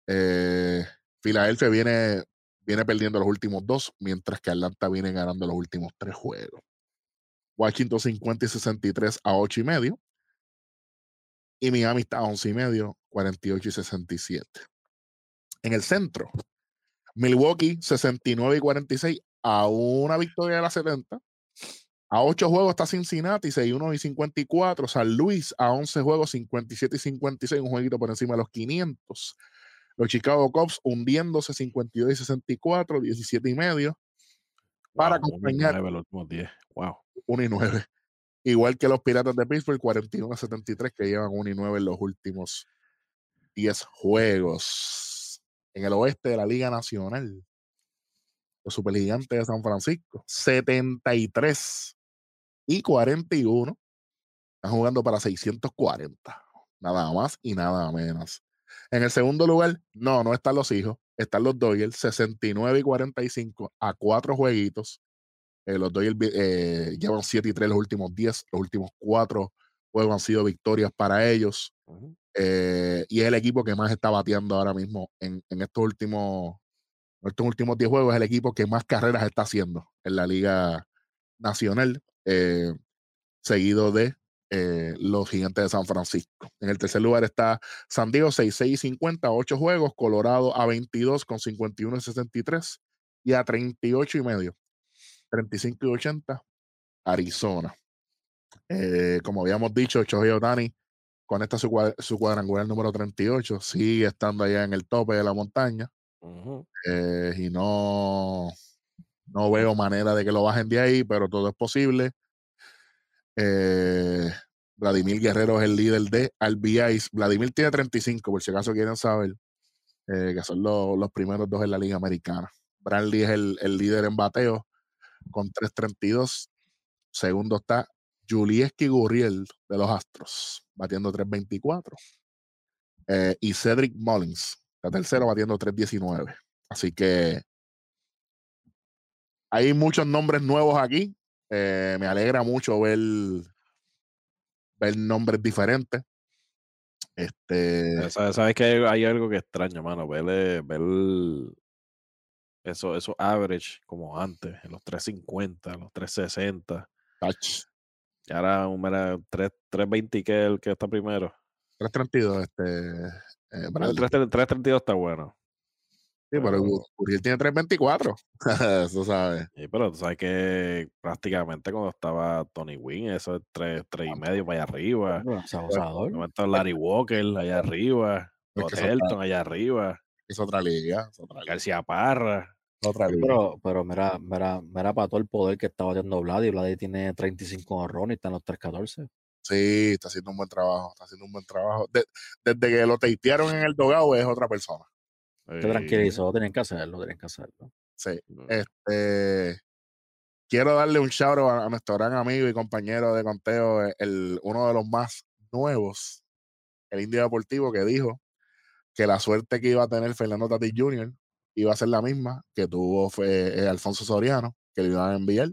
Eh, Filadelfia viene, viene perdiendo los últimos dos, mientras que Atlanta viene ganando los últimos tres juegos. Washington 50 y 63 a 8 y medio. Y Miami está a 11 y medio, 48 y 67. En el centro, Milwaukee 69 y 46 a una victoria de la 70. A 8 juegos está Cincinnati, 61 y 54. San Luis a 11 juegos, 57 y 56, un jueguito por encima de los 500. Los Chicago Cubs hundiéndose 52 y 64, 17 y medio. Para acompañar. los últimos 10. Wow. 1 y 9. Igual que los Piratas de Pittsburgh, 41 a 73, que llevan 1 y 9 en los últimos 10 juegos. En el oeste de la Liga Nacional, los Supergigantes de San Francisco, 73 y 41. Están jugando para 640. Nada más y nada menos. En el segundo lugar, no, no están los hijos. Están los Dodgers, 69 y 45 a cuatro jueguitos. Eh, los Dodgers eh, llevan 7 y 3 los últimos 10. Los últimos cuatro juegos han sido victorias para ellos. Eh, y es el equipo que más está bateando ahora mismo en, en estos últimos estos últimos 10 juegos. Es el equipo que más carreras está haciendo en la Liga Nacional. seguido de eh, los gigantes de San Francisco. En el tercer lugar está San Diego, 6, y 50, 8 juegos, Colorado a 22 con 51 y 63 y a 38 y medio, 35 y 80, Arizona. Eh, como habíamos dicho, Choji Otani con esta su, cuadrangular número 38, sigue estando allá en el tope de la montaña. Eh, y no, no veo manera de que lo bajen de ahí, pero todo es posible. Eh, Vladimir Guerrero es el líder de RBIs. Vladimir tiene 35, por si acaso quieren saber, eh, que son los primeros dos en la Liga Americana. Bradley es el, líder en bateo con 3.32. Segundo está Julieski Gurriel de los Astros, batiendo 3.24. Eh, y Cedric Mullins, está tercero, batiendo 3.19. Así que hay muchos nombres nuevos aquí. Eh, me alegra mucho ver, ver nombres diferentes. Este. Sabes, que hay, algo que extraño, mano. Ver, eh, ver eso, eso average como antes, en los 350, los 360. Y ahora un 320 que el que está primero. 332, este. Eh, 332 está bueno. Sí, pero Uriel tiene 3.24. Eso sabes. Sí, pero tú sabes que prácticamente cuando estaba Tony Wynn, eso es 3, y medio para allá arriba. momento Larry Walker allá arriba. Helton allá arriba. Es otra liga. García Parra. Otra liga. Pero, pero mira, mira, mira para todo el poder que está batiendo Vlad y Vlad tiene 35 horrones y está en los 3.14. Sí, está haciendo un buen trabajo. Está haciendo un buen trabajo. desde que lo teitearon en el dogado es otra persona. Te tranquilizó, tenían que hacerlo, tenían que hacerlo. Sí. Este, quiero darle un shout a, nuestro gran amigo y compañero de conteo, eh, el, uno de los más nuevos, el Indio Deportivo, que dijo que la suerte que iba a tener Fernando Tatis Jr. iba a ser la misma que tuvo fue, eh, Alfonso Soriano, que le iban a enviar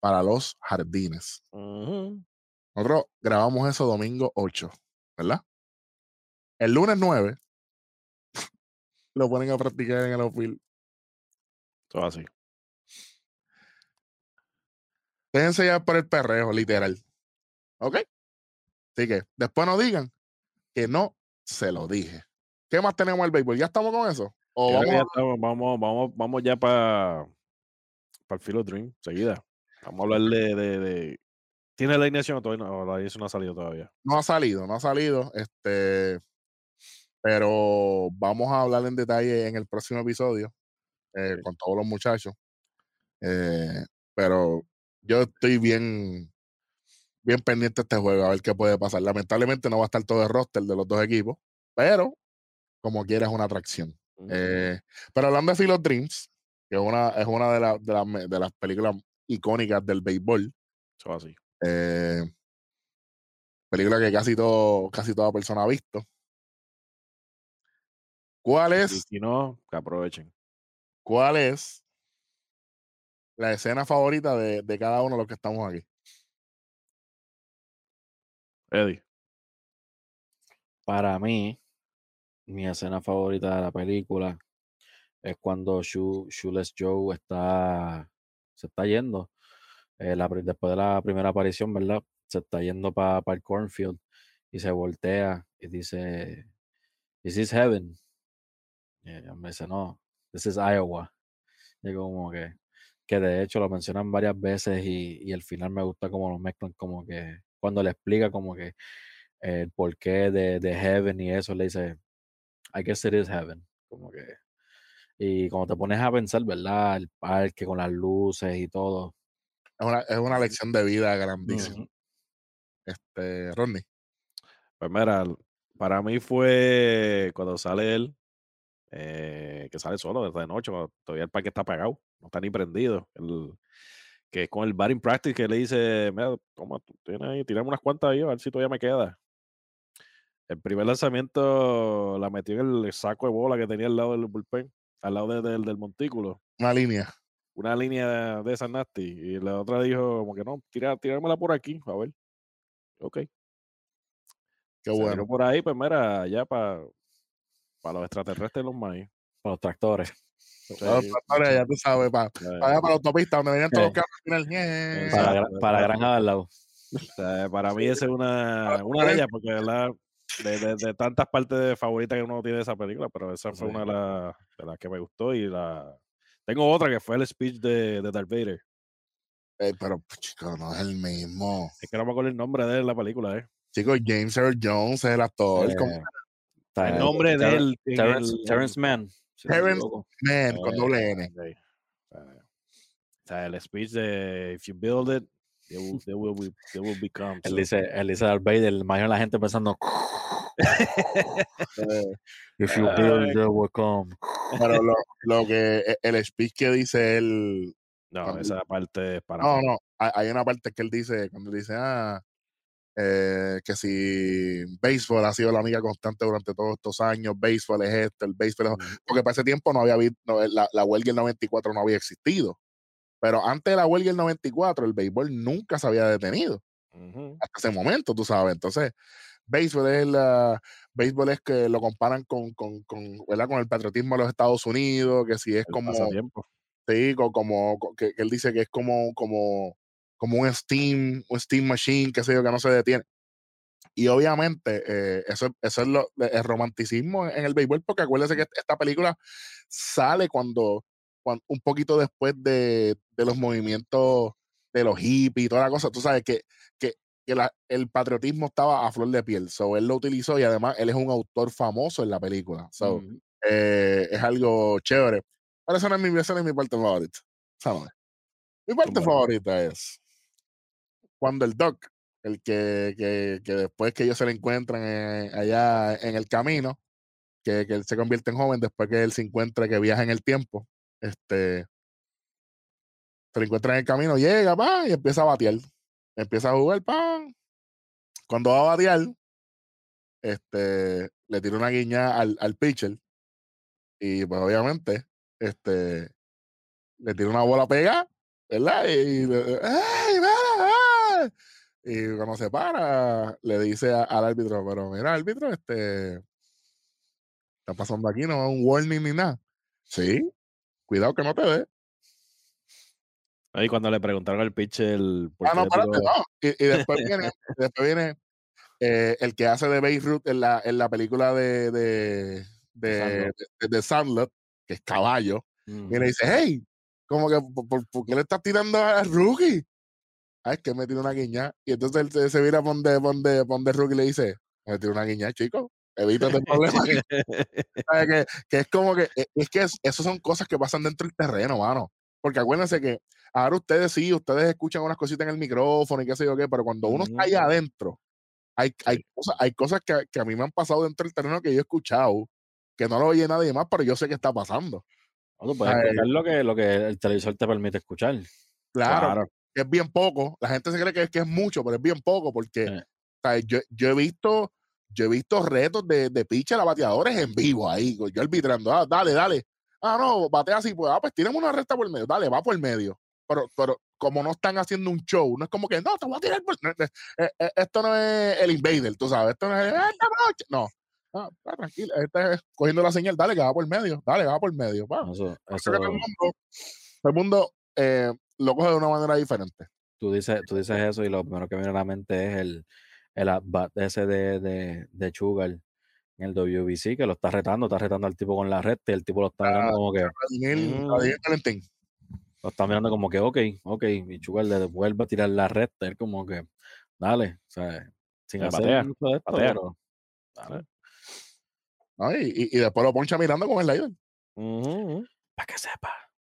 para los jardines. Nosotros grabamos eso domingo 8, ¿verdad? El lunes 9 lo ponen a practicar en el outfield. Todo así. Déjense ya por el perreo, literal. ¿Ok? Así que después no digan que no se lo dije. ¿Qué más tenemos en el béisbol? ¿Ya estamos con eso? ¿O vamos, vamos, vamos, vamos, ya para para el Philo Dream, seguida. Vamos a hablar de, de, ¿Tiene la alineación o todavía no? La alineación no ha salido todavía. No ha salido, no ha salido. Este, pero vamos a hablar en detalle en el próximo episodio eh, con todos los muchachos. Eh, pero yo estoy bien, bien pendiente de este juego, a ver qué puede pasar. Lamentablemente no va a estar todo el roster de los dos equipos, pero como quiera es una atracción. Eh, pero hablando de Philo Dreams, que es una, es una de, de, de, las películas icónicas del béisbol. Eso así. película que casi, todo, casi toda persona ha visto. ¿Cuál es? si no, que aprovechen. ¿cuál es la escena favorita de, de cada uno de los que estamos aquí? Eddie. Para mí, mi escena favorita de la película es cuando Shoe, Shoeless Joe está, se está yendo. eh, la después de la primera aparición, ¿verdad? Se está yendo para el cornfield y se voltea y dice, ¿Is this heaven? Y ella me dice, no, this is Iowa. Y como que, que de hecho lo mencionan varias veces y, y al final me gusta como lo mezclan, como que cuando le explica como que el porqué de, de heaven y eso, le dice, I guess it is heaven. Como que, y cuando te pones a pensar, ¿verdad? El parque con las luces y todo. Es una, es una lección de vida grandísima. Ujú. Este, Rodney. Pues mira, para mí fue cuando sale él, eh, que sale solo desde de noche, cuando todavía el parque está apagado, no está ni prendido. El, que es con el batting practice que le dice, mira, toma, tú tienes ahí, tirame unas cuantas ahí, a ver si todavía me queda. El primer lanzamiento la metió en el saco de bola que tenía al lado del bullpen, al lado de- del, del montículo. Una línea. Una línea de esas nasty. Y la otra dijo, como que no, tira, tíramela por aquí, a ver. Ok. Qué Se bueno. por ahí, pues mira, allá para los extraterrestres los maíz. Para los tractores. Para los tractores, ya tú sabes, para, para, allá, para la autopista, donde venían todos los carros al final. Para, la para la granja de al lado. o sea, para mí esa es una, una de ellas, porque ¿verdad? De, de- de tantas partes favoritas que uno tiene de esa película, pero esa fue Sí. una de, las de las que me gustó. Y la tengo otra que fue el speech de, de Darth Vader. Eh, pero, pues, chico, no es el mismo. Es que no me acuerdo el nombre de él en la pelíula, ¿eh? Chicos, James Earl Jones es el actor. Eh, El el- nombre de él. en Terrence, Mann. si Terrence- equivoco. Man, con Eh, doble N. o sea, el speech de If you build it, they will, they will, be- they will become. Él so- dice, él dice Darth Vader, imagino la gente pensando, Eh, if you Ay. build, they will come. pero lo, lo que e, el speech que dice él. No, Cuando- esa parte es para No, mí. no. Hay, hay una parte que él dice, cuando él dice, ah, eh, que si béisbol ha sido la amiga constante durante todos estos años, béisbol es esto, el béisbol es. Porque para ese tiempo no había habido, no, la, la huelga del 94 no había existido. Pero antes de la huelga del 94, el béisbol nunca se había detenido. Ujú. hasta ese momento, tú sabes. Entonces, béisbol es la, béisbol es que lo comparan con, con, con, ¿verdad? con el patriotismo de los Estados Unidos, que si es El como, pasatiempo. sí, co- como, co- que, que él dice que es como, como, como un steam, un steam machine, que sé yo, que no se detiene. Y obviamente, eh, eso, eso es lo, el romanticismo en el béisbol, porque acuérdense que esta película sale cuando un poquito después de, de los movimientos de los hippies y toda la cosa, tú sabes que, que, que la- el patriotismo estaba a flor de piel, so él lo utilizó y además él es un autor famoso en la película, so eh, es algo chévere. Pero esa no es mi, esa no es mi parte favorita. Esa no es. Mi parte Bueno. favorita es cuando el Doc, el que, que, que después que ellos se le encuentran eh, allá en el camino, que, que él se convierte en joven después que él se encuentra que viaja en el tiempo, este, se le encuentra en el camino, llega, pa, y empieza a batear. Empieza a jugar, pan. Cuando va a batear, este, le tira una guiña al, al pitcher y pues obviamente, este, le tira una bola pega, ¿verdad? Y, le- ¡ay! Y cuando se para, le dice al árbitro, pero mira, árbitro, este, está pasando aquí, no es un warning ni nada. Sí, cuidado que no te dé. Ahí cuando le preguntaron al pitcher Ah, no, espérate, tiró- no. Y, y después viene, después viene eh, el que hace de Beirut en la, en la película de, de, de, Sandlot. de- de Sandlot, que es caballo, y Ujú. le dice, hey, como que, ¿por, por- por qué le estás tirando al rookie? Ah, es que me tiró una guiña. Y entonces él se, se vira por donde, por donde, por donde el rookie y le dice, me tiró una guiña, chico, evítate el problema. Que, que es como que, eh, es que es- eso son cosas que pasan dentro del terreno, mano. Porque acuérdense que ahora ustedes sí, ustedes escuchan unas cositas en el micrófono y qué sé yo qué, pero cuando uno está Ujú. ahí adentro, hay, hay, Sí. cosas, hay cosas que, que a mí me han pasado dentro del terreno que yo he escuchado, que no lo oye nadie más, pero yo sé que está pasando. No, tú puedes Ay. escuchar lo que, lo que el televisor te permite escuchar. Claro, Claro. es bien poco. La gente se cree que es, que es mucho, pero es bien poco porque Eh. o sea, yo, yo he visto yo he visto retos de, de pitcher a bateadores en vivo ahí, yo arbitrando, ah, dale, dale, ah, no, batea así, pues, ah, pues una recta por el medio, dale, va por el medio. Pero, pero como no están haciendo un show, no es como que, no, te voy a tirar por... Eh, eh, esto no es el invader, tú sabes, esto no es, no, ah, ah, tranquilo, este es cogiendo la señal, dale, que va por el medio, dale, que va por el medio. Eso, Todo el mundo, todo el mundo eh, lo coge de una manera diferente. Tú dices, tú dices eso y lo primero que viene a la mente es el, el bat ese de, de, de Sugar en el WBC, que lo está retando, está retando al tipo con la red y el tipo lo está mirando como que. Mm. lo está mirando como que, ok, ok, y Sugar le vuelve a tirar la red, él como que, dale, o sea, sin hacer mucho de esto, pero, dale. y, y, después lo poncha mirando con el slider. Para que sepa.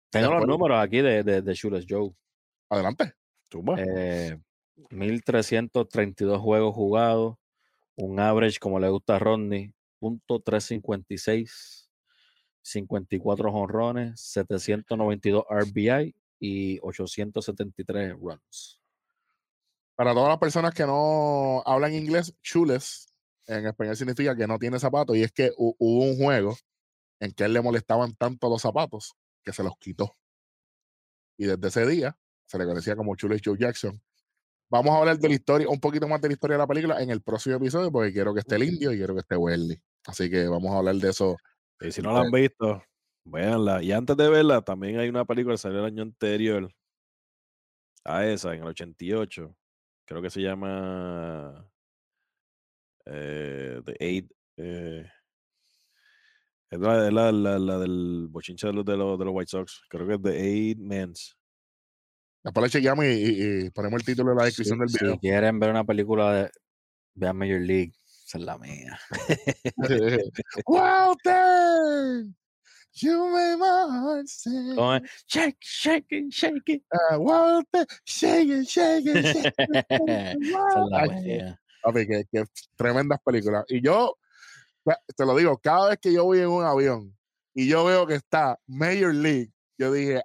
Tengo los números aquí de, de, de Joe. Adelante. Eh, 1332 juegos jugados, un average como le gusta a Rodney, punto 356, 54 honrones, 792 RBI y 873 runs. Para todas las personas que no hablan inglés, chules en español significa que no tiene zapatos y es que hubo un juego en que él le molestaban tanto los zapatos que se los quitó. Y desde ese día se le conocía como Chules Joe Jackson Vamos a hablar de la historia, un poquito más de la historia de la película en el próximo episodio, porque quiero que esté el indio y quiero que esté Welly. Así que vamos a hablar de eso. Y si no la han visto, véanla. Y antes de verla, también hay una película que salió el año anterior a esa, en el 88. Creo que se llama eh, The Eight. Eh, es la, la, la, del bochinche de los, de los, de los White Sox. Creo que es The Eight Men's. Después le chequeamos y, ponemos el título en la descripción del video. Si quieren ver una película de vean Major League, esa es la mía. Walter, you made my heart sing. Shake, shake it, shake it. Uh, Walter, shake it, shake it, shake it. la. Papi, que, que tremendas películas. Y yo, te lo digo, cada vez que yo voy en un avión y yo veo que está Major League, yo dije,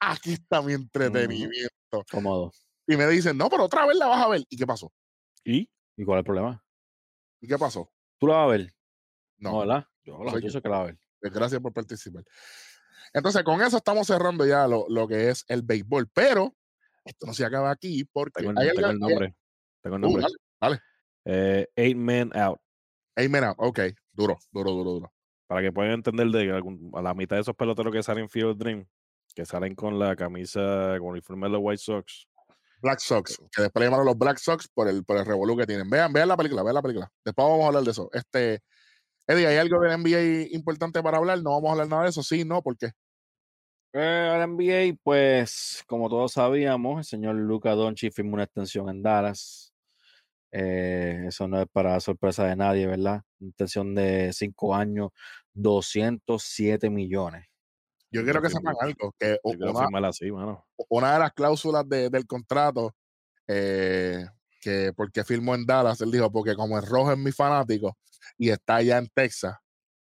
aquí está mi entretenimiento. Cómodo. Y me dicen, no, pero otra vez la vas a ver. ¿Y qué pasó? ¿Y? ¿Y cuál es el problema? ¿Y qué pasó? ¿Tú la vas a ver? No. ¿verdad? Yo, la, yo sé que la vas a ver. Pues gracias por participar. Entonces, con eso estamos cerrando ya lo, lo, que es el béisbol. Pero esto no se acaba aquí porque tengo, hay tengo el nombre. Tengo el uh, nombre. dale, Eh, eight Men Out. Eight Men Out, ok. Duro, duro, duro, duro. Para que puedan entender de que a la mitad de esos peloteros que salen en Field Dream que salen con la camisa, con el uniforme de los White Sox. Black Sox, que después llamaron los Black Sox por el, por el revolú que tienen. Vean, vean la película, vean la película. Después vamos a hablar de eso. Este, Eddie, ¿hay algo de NBA importante para hablar? No vamos a hablar nada de eso, sí, no, ¿por qué? Eh, el NBA, pues, como todos sabíamos, el señor Luca Doncic firmó una extensión en Dallas. Eh, eso no es para sorpresa de nadie, ¿verdad? Una extensión de cinco años, 207 millones. Yo quiero que sepan algo, que una, así, una, de las cláusulas del contrato, eh, que porque firmó en Dallas, él dijo, porque como el rojo es mi fanático y está allá en Texas,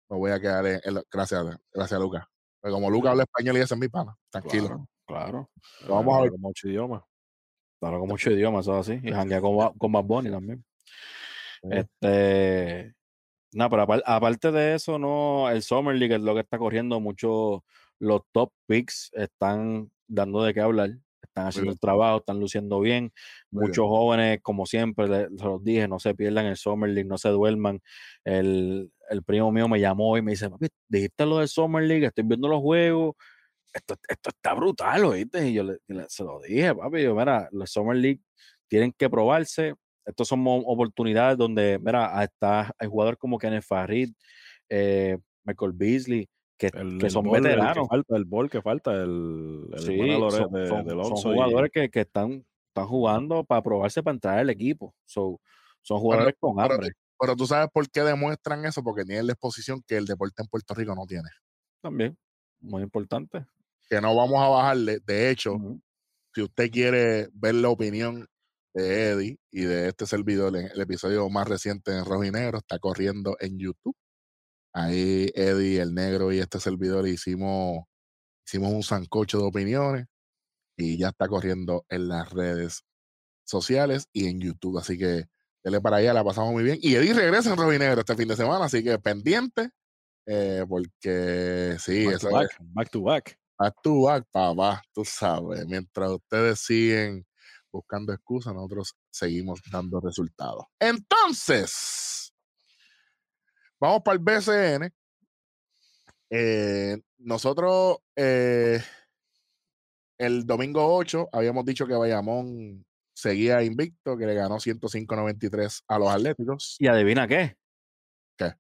me voy a quedar en, gracias, gracias a Lucas. Pero como Lucas habla español y ese es mi pana, tranquilo. Claro. Vamos a ver. Con mucho idioma. Claro, con mucho idioma, eso así. Y janguea con, con Bad Bunny también. Este. No, pero aparte de eso, no, el Summer League es lo que está corriendo mucho los top picks están dando de qué hablar, están haciendo el trabajo, están luciendo bien. Muchos jóvenes, como siempre, les, los dije, no se pierdan el Summer League, no se duerman. El, primo mío me llamó y me dice, papi, dijiste lo del Summer League, estoy viendo los juegos. Esto, esto está brutal, ¿oíste? Y yo le, se lo dije, papi, yo, mira, los Summer League tienen que probarse. Estos son oportunidades donde, mira, está, hay jugadores como Kenneth Farid, eh, Michael Beasley, que, son veteranos. falta, el bol que falta, el, sí, son, jugadores que, están, están jugando para probarse para entrar al equipo. son jugadores con hambre. Pero, tú sabes por qué demuestran eso, porque tienen la exposición que el deporte en Puerto Rico no tiene. También, muy importante. Que no vamos a bajarle. De hecho, si usted quiere ver la opinión de Eddie y de este servidor, el episodio más reciente en Rojo y Negro está corriendo en YouTube. Ahí Eddie, el negro y este servidor hicimos, hicimos un sancocho de opiniones y ya está corriendo en las redes sociales y en YouTube. Así que dele para allá, la pasamos muy bien. Y Eddie regresa en Robinegro este fin de semana, así que pendiente eh, porque sí, Back eso to es back, back to back. back to back, papá, tú sabes. Mientras ustedes siguen buscando excusas, nosotros seguimos dando resultados. Entonces, vamos para el BCN. Eh, nosotros eh, el domingo 8 habíamos dicho que Bayamón seguía invicto, que le ganó 105-93 a los Atléticos. Y adivina qué. ¿Qué?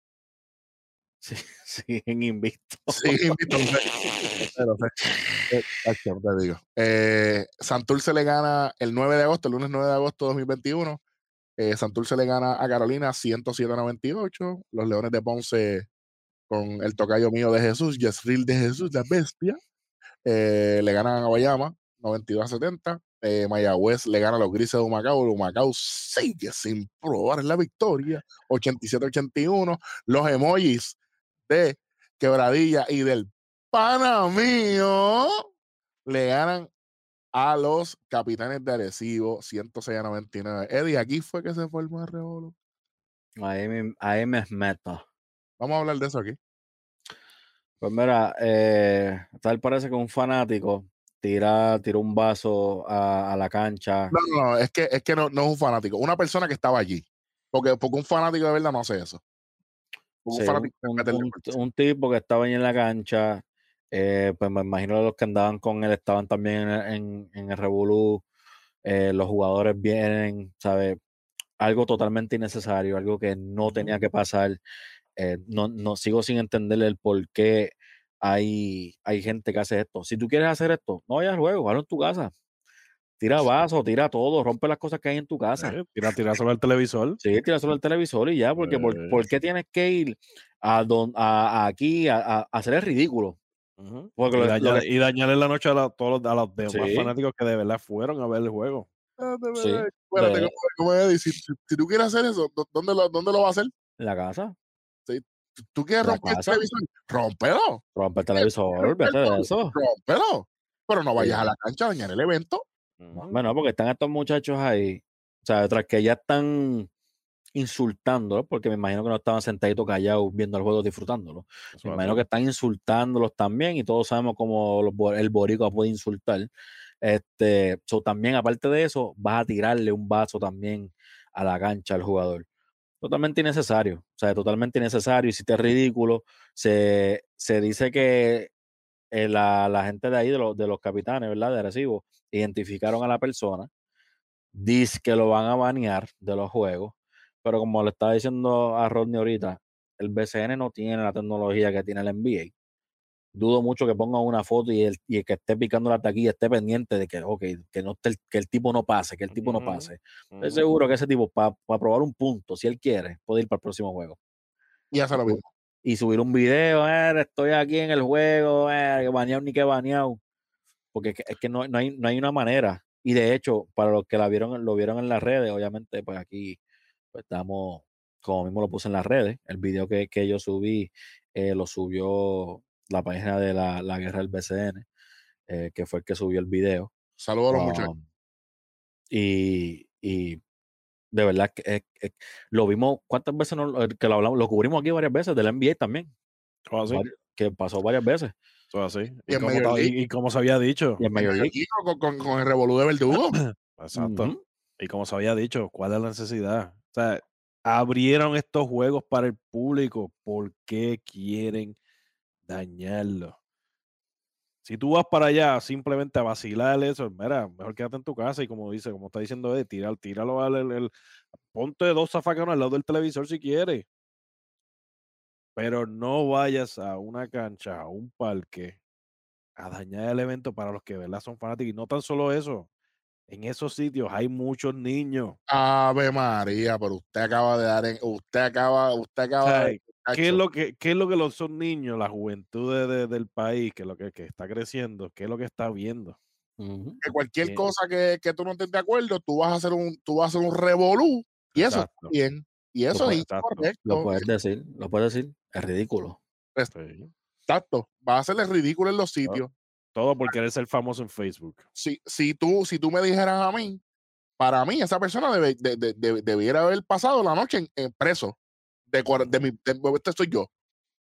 Sí, siguen. Sí, invicto. lo sé, lo sé. Eh, tacho, te digo. Eh, Santurce le gana el 9 de agosto, el lunes 9 de agosto de 2021. Eh, Santurce le gana a Carolina 107-98. Los Leones de Ponce con el tocayo mío de Jesús, Yesril de Jesús, la bestia. eh, le ganan a Guayama 92 a 70. Eh, Mayagüez le gana a los Grises de Humacao. Humacao sigue sin probar la victoria 87-81. Los emojis de Quebradilla y del pana mío le ganan a los capitanes de Arecibo 106 a 99. Eddie, aquí fue que se formó el revolú. Ahí me, ahí me meto. Vamos a hablar de eso aquí. Pues mira, eh, tal parece que un fanático tira, tira un vaso a, a la cancha. No, no, no, es que, es que no, no es un fanático, una persona que estaba allí. Porque, porque un fanático de verdad no hace eso. Porque Sí, un fanático un, un- un tipo que estaba ahí en la cancha, eh, pues me imagino los que andaban con él estaban también en, el- en, en el Revolú, eh, los jugadores vienen, ¿sabes? Algo totalmente innecesario, algo que no tenía que pasar. eh, no, no sigo sin entender el por qué hay, hay gente que hace esto. Si tú quieres hacer esto, no vayas al juego, hazlo en tu casa. Tira vasos, tira todo, rompe las cosas que hay en tu casa. Eh, Tira, tira sobre el televisor. Sí, tira solo el televisor y ya, porque por. ¿por qué tienes que ir a, don, a, a aquí a- a hacer el ridículo? Porque y, lo- lo dañar- que- y dañarle la noche a, la- todos los, a los demás Sí. fanáticos que de verdad fueron a ver el juego. Espérate, Sí, espérate, de- ¿cómo- cómo es? Si, si- si tú quieres hacer eso, ¿dó- ¿dónde lo, ¿dónde lo va a hacer? En la casa, ¿Tú- ¿Tú quieres La romper el televisor? ¡Rómpelo! rompe el televisor, vete de eso. ¡Rómpelo! Pero no vayas Sí. a la cancha a dañar el evento. Bueno, porque están estos muchachos ahí, o sea, tras que ya están insultándolo, porque me imagino que no estaban sentaditos callados viendo el juego, disfrutándolo. Eso Me imagino que están insultándolos también y todos sabemos cómo los el boricua puede insultar. Este, so, también, aparte de eso, vas a tirarle un vaso también a la cancha al jugador. Totalmente innecesario, o sea, totalmente innecesario. Hiciste ridículo. Se, se dice que eh, la, la gente de ahí, de los, de los capitanes, ¿verdad? De Arecibo, identificaron a la persona. Dice que lo van a banear de los juegos. Pero como le estaba diciendo a Rodney ahorita, el BCN no tiene la tecnología que tiene el NBA. Dudo mucho que pongan una foto y el, y el que esté picando la taquilla esté pendiente de que, ok, que, no esté que el tipo no pase, que el tipo no pase. Estoy seguro que ese tipo, para probar un punto, si él quiere, puede ir para el próximo juego. Y hace lo mismo. Y subir un video, "Eh, estoy aquí en el juego, eh, baneado ni que baneado. Porque es que, es que no, no hay, no hay una manera. Y de hecho, para los que la vieron, lo vieron en las redes, obviamente, pues aquí pues estamos, como mismo lo puse en las redes, el video que, que yo subí, eh, lo subió la página de la, la guerra del BCN, eh, que fue el que subió el video. Saludos a los muchachos. Y, y de verdad que es- es- lo vimos, ¿cuántas veces no, lo- que lo hablamos? Lo cubrimos aquí varias veces, del NBA también, Eso así. que pasó varias veces. Así. Y como, y- y se había dicho. Y League. Aquí con, con- con el revolú de Verdugo. Exacto. Y como se había dicho, ¿cuál es la necesidad? O sea, abrieron estos juegos para el público. ¿Por qué quieren dañarlo? Si tú vas para allá simplemente a vacilar eso, mira, mejor quédate en tu casa y como dice, como está diciendo Eddie, tira, tíralo al el, ponte dos zafacanos al lado del televisor si quieres. Pero no vayas a una cancha, a un parque, a dañar el evento para los que verdad son fanáticos. Y no tan solo eso, en esos sitios hay muchos niños. Ave María, pero usted acaba de dar en. Usted acaba, usted acaba de. ¿Qué es lo que, qué es lo que los son niños, la juventud de- de- del país, que es lo que, que está creciendo, qué es lo que está viendo? Que cualquier Bien. cosa que, que tú no estés de acuerdo, tú vas a hacer un, tú vas a hacer un revolú. Y eso está bien. Y eso es. Lo puedes decir, lo puedes decir, es ridículo. Exacto. Va a hacerle ridículo en los sitios. Todo por querer ser famoso en Facebook. Si, si, tú, si tú me dijeras a mí, para mí, esa persona debe- de- de- de- debiera haber pasado la noche en, en preso. De, cuar- de mi, de- este soy yo.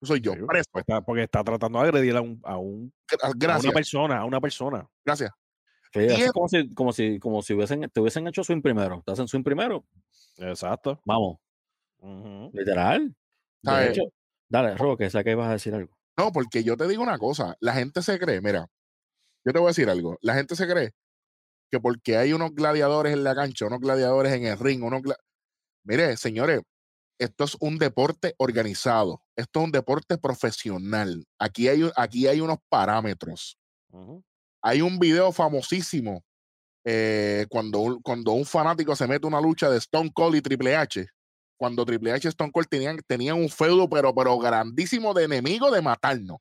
soy yo, Sí, preso. pues está- porque está tratando de agredir a, un, a, un- a una persona, a una persona. gracias. Sí, es- como si, como si, como si hubiesen, te hubiesen hecho swing primero. Te hacen swing primero. Exacto. Vamos, Ujú. literal. De ¿Sabes? hecho, dale, Robo, que sé que ibas a decir algo. No, porque yo te digo una cosa, la gente se cree, mira, yo te voy a decir algo, la gente se cree que porque hay unos gladiadores en la cancha, unos gladiadores en el ring, unos Mire, señores, esto es un deporte organizado, esto es un deporte profesional. Aquí hay, aquí hay unos parámetros. Hay un video famosísimo eh, cuando, un, cuando un fanático se mete una lucha de Stone Cold y Triple H. Cuando Triple H y Stone Cold tenían, tenían un feudo, pero, pero grandísimo de enemigo de matarnos.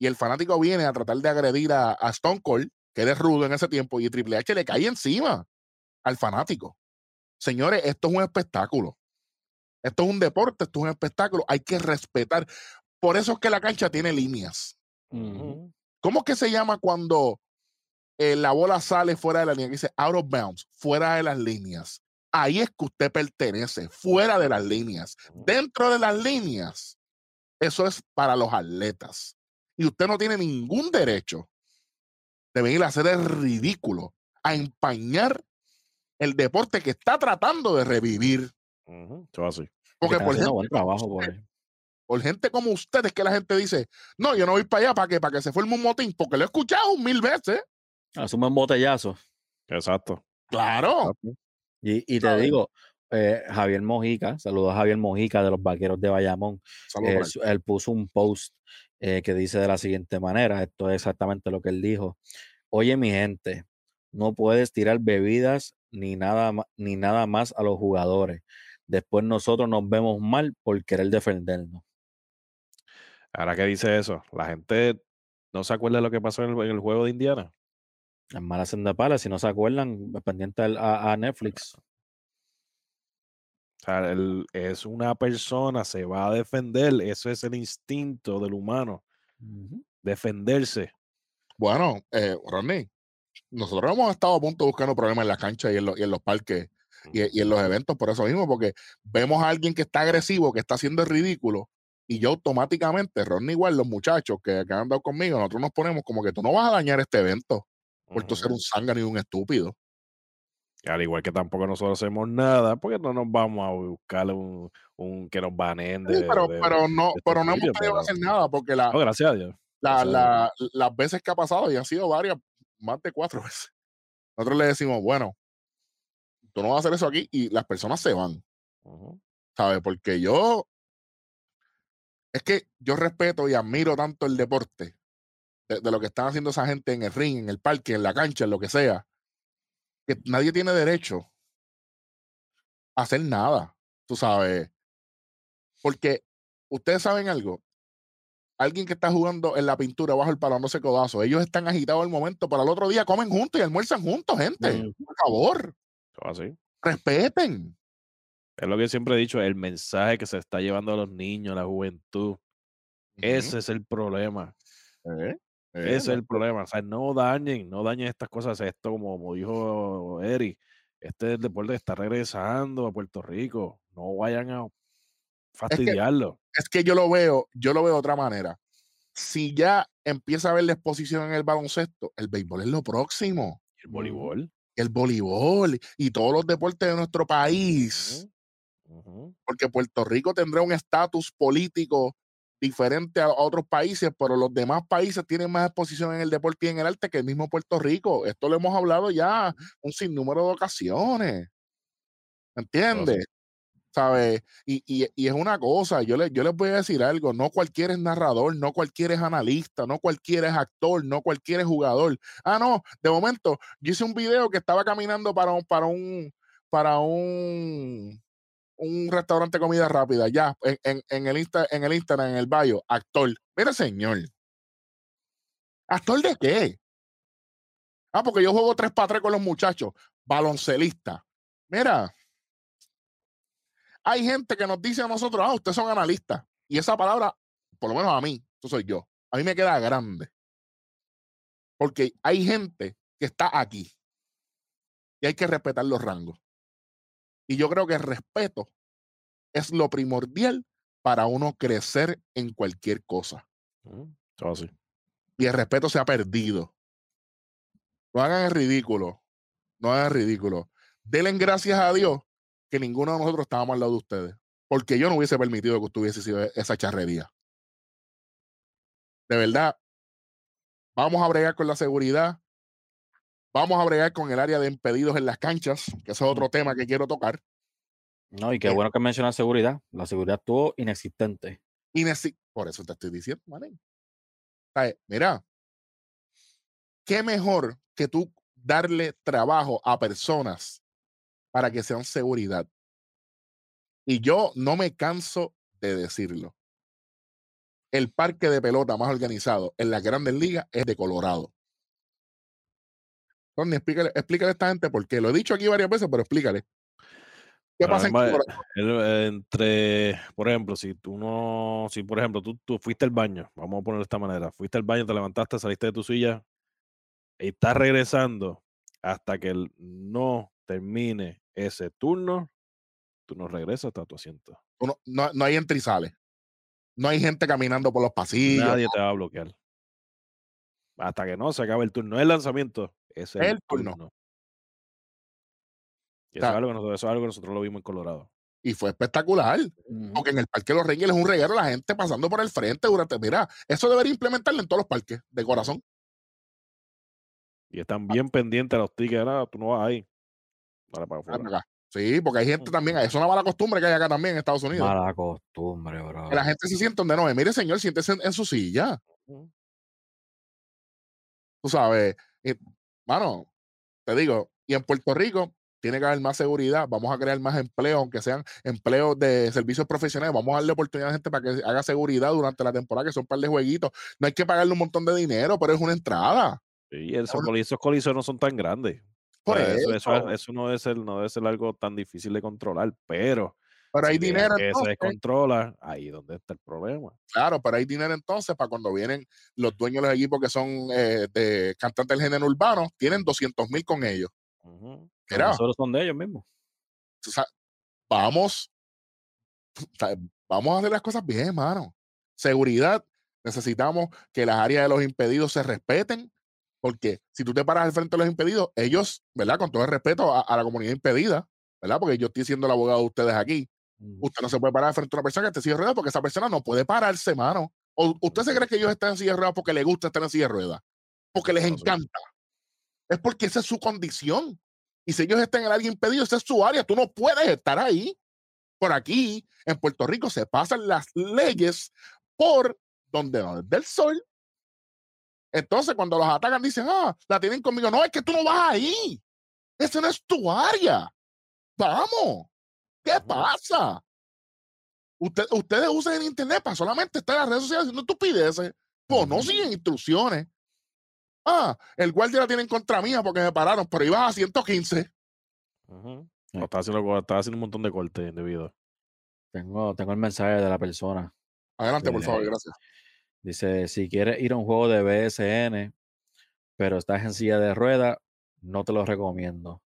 Y el fanático viene a tratar de agredir a, a Stone Cold, que era rudo en ese tiempo, y Triple H le cae encima al fanático. Señores, esto es un espectáculo. Esto es un deporte, esto es un espectáculo. Hay que respetar. Por eso es que la cancha tiene líneas. ¿Cómo es que se llama cuando eh, la bola sale fuera de la línea? Que dice out of bounds, fuera de las líneas. Ahí es que usted pertenece, fuera de las líneas. Dentro de las líneas, eso es para los atletas. Y usted no tiene ningún derecho de venir a hacer el ridículo, a empañar el deporte que está tratando de revivir. Eso así. Porque por gente, buen trabajo por por gente como ustedes que la gente dice, no, yo no voy para allá para que, para que se forme un motín, porque lo he escuchado mil veces. Asume un botellazo. Exacto. Claro. Y, y te ¿Sabes? digo, eh, Javier Mojica, saludos a Javier Mojica de los Vaqueros de Bayamón. Saludos eh, él puso un post eh, que dice de la siguiente manera, esto es exactamente lo que él dijo. Oye, mi gente, no puedes tirar bebidas ni nada, ni nada más a los jugadores. Después nosotros nos vemos mal por querer defendernos. Ahora que dice eso, la gente no se acuerda de lo que pasó en el, en el juego de Indiana. Las malas hacen de pala, si no se acuerdan, pendiente a Netflix. O sea, él es una persona, se va a defender. Eso es el instinto del humano, defenderse. Bueno, eh, Rodney, nosotros hemos estado a punto de buscar problemas en la cancha y en, los- y en los parques y, y en los eventos por eso mismo, porque vemos a alguien que está agresivo, que está haciendo el ridículo, y yo automáticamente, Rodney igual, los muchachos que, que han andado conmigo, nosotros nos ponemos como que tú no vas a dañar este evento por tú ser un zángano y un estúpido. Al igual que tampoco nosotros hacemos nada, porque no nos vamos a buscar un, un que nos baneen de. Sí, pero, de- pero no, de pero no hemos pero- hacer nada, porque la, No, gracias a Dios. la- gracias a la- las veces que ha pasado, y han sido varias, más de cuatro veces, nosotros le decimos, bueno, tú no vas a hacer eso aquí, y las personas se van. ¿sabes? Porque yo, es que yo respeto y admiro tanto el deporte, de, de lo que están haciendo esa gente en el ring, en el parque, en la cancha, en lo que sea, que nadie tiene derecho a hacer nada, tú sabes. Porque ustedes saben algo, alguien que está jugando en la pintura bajo el palo dándose codazo, ellos están agitados al momento, pero al otro día comen juntos y almuerzan juntos, gente. Por favor, así. respeten. Es lo que siempre he dicho, el mensaje que se está llevando a los niños, a la juventud. Ese es el problema. Eh, Ese es el problema. O sea, no dañen, no dañen estas cosas. Esto, como, como dijo Eric, este deporte está regresando a Puerto Rico. No vayan a fastidiarlo. es que yo lo veo, yo lo veo de otra manera. Si ya empieza a haber la exposición en el baloncesto, el béisbol es lo próximo, El voleibol. el voleibol y todos los deportes de nuestro país, porque Puerto Rico tendrá un estatus político diferente a otros países, pero los demás países tienen más exposición en el deporte y en el arte que el mismo Puerto Rico. Esto lo hemos hablado ya un sinnúmero de ocasiones. ¿Entiendes? ¿Sabes? Y, y- y es una cosa, yo, le, yo les voy a decir algo, no cualquiera es narrador, no cualquiera es analista, no cualquiera es actor, no cualquiera es jugador. Ah, no, de momento, yo hice un video que estaba caminando para un, para un, para un, un restaurante de comida rápida, ya, en, el Insta, en el Instagram, en el bio, actor. Mire, señor. ¿Actor de qué? Ah, porque yo juego tres para tres con los muchachos, baloncelista. Mira, hay gente que nos dice a nosotros, ah, ustedes son analistas. Y esa palabra, por lo menos a mí, eso soy yo, a mí me queda grande. Porque hay gente que está aquí y hay que respetar los rangos. Y yo creo que el respeto es lo primordial para uno crecer en cualquier cosa. Así. Y el respeto se ha perdido. No hagan el ridículo. No hagan el ridículo. Denle gracias a Dios que ninguno de nosotros estábamos al lado de ustedes. Porque yo no hubiese permitido que usted hubiese sido esa charrería. De verdad, vamos a bregar con la seguridad. Vamos a bregar con el área de impedidos en las canchas, que ese es otro tema que quiero tocar. No, y qué Eh, bueno que mencionas seguridad. La seguridad estuvo inexistente. Y neci- por eso te estoy diciendo, sea, Mira, qué mejor que tú darle trabajo a personas para que sean seguridad. Y yo no me canso de decirlo. El parque de pelota más organizado en las grandes ligas es de Colorado. Tony, explícale, explícale a esta gente por qué. Lo he dicho aquí varias veces, pero explícale. ¿Qué pasa en eh, entre, por ejemplo, si tú no, si por ejemplo tú, tú fuiste al baño, vamos a ponerlo de esta manera, fuiste al baño, te levantaste, saliste de tu silla y estás regresando hasta que el- no termine ese turno, tú no regresas hasta tu asiento. No, no, no hay sale. No hay gente caminando por los pasillos. Nadie te va a bloquear. Hasta que no se acabe el turno. El lanzamiento es el, El turno. turno. Y O eso, sea, es algo que nosotros, eso es algo que nosotros lo vimos en Colorado. Y fue espectacular. Ujú. Porque en el Parque de los Reyes es un reguero, la gente pasando por el frente durante. Mira, eso debería implementarlo en todos los parques de corazón. Y están bien pendientes a los tickets. "Ah, tú no vas ahí. Para Ven afuera. acá. Sí, porque hay gente también, es una mala costumbre que hay acá también en Estados Unidos. Mala costumbre, bro. Que la gente se siente donde no es. Mire, señor, siéntese en, en su silla. Tú sabes. Y, mano, te digo, y en Puerto Rico tiene que haber más seguridad. Vamos a crear más empleo, aunque sean empleos de servicios profesionales. Vamos a darle oportunidad a la gente para que haga seguridad durante la temporada, que son un par de jueguitos. No hay que pagarle un montón de dinero, pero es una entrada. Y esos, Ahora- no son tan grandes. Por Pues eso, eso, eso. eso no, debe ser, no debe ser algo tan difícil de controlar, pero Pero hay si dinero que se descontrola, ahí es donde está el problema. Claro, pero hay dinero entonces para cuando vienen los dueños de los equipos que son eh, de cantantes del género urbano, tienen 200 mil con ellos. Los Mira, nosotros son de ellos mismos. o sea, vamos, vamos a hacer las cosas bien, hermano. Seguridad, necesitamos que las áreas de los impedidos se respeten, porque si tú te paras al frente de los impedidos, ellos, ¿verdad? Con todo el respeto a, a la comunidad impedida, ¿verdad? Porque yo estoy siendo el abogado de ustedes aquí. Ujú. Usted no se puede parar frente de una persona que esté en silla de ruedas porque esa persona no puede pararse, mano. ¿O usted se cree que ellos están en silla de ruedas porque les gusta estar en silla de ruedas? Porque les encanta. Es porque esa es su condición. Y si ellos están en el área impedido, esa es su área. Tú no puedes estar ahí. Por aquí, en Puerto Rico, se pasan las leyes por donde no es del sol. Entonces, cuando los atacan, dicen, ah, la tienen conmigo. No, es que tú no vas ahí. Esa no es tu área. Vamos. ¿Qué pasa? Usted- ustedes usan el internet para solamente estar en las redes sociales haciendo estupideces. Pues no siguen instrucciones. Ah, el guardia la tiene en contra mía porque me pararon, pero ibas a 115. Ujú. Sí. O Estaba haciendo, estaba haciendo un montón de cortes indebidos. Tengo, tengo el mensaje de la persona. Adelante, por favor, Eh, gracias. Dice, si quieres ir a un juego de BSN, pero estás en silla de ruedas, no te lo recomiendo.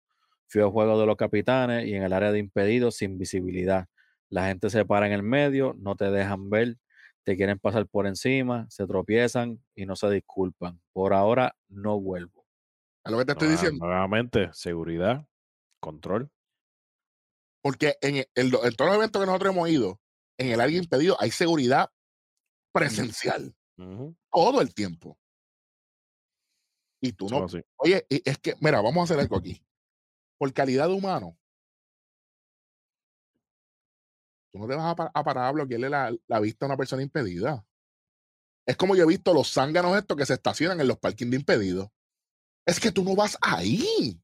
Fui a juego de los capitanes y en el área de impedidos sin visibilidad. La gente se para en el medio, no te dejan ver, te quieren pasar por encima, se tropiezan y no se disculpan. Por ahora no vuelvo. Es lo que te estoy Nueva- diciendo. Nuevamente, seguridad, control. Porque en, el- en todos los eventos que nosotros hemos ido, en el área impedido hay seguridad presencial todo el tiempo. Y tú no. Oye, es que, mira, vamos a hacer algo aquí. Por calidad de humano, tú no te vas a, pa- a parar a bloquearle la, la vista a una persona impedida. Es como yo he visto los zánganos estos que se estacionan en los parkings de impedidos. Es que tú no vas ahí.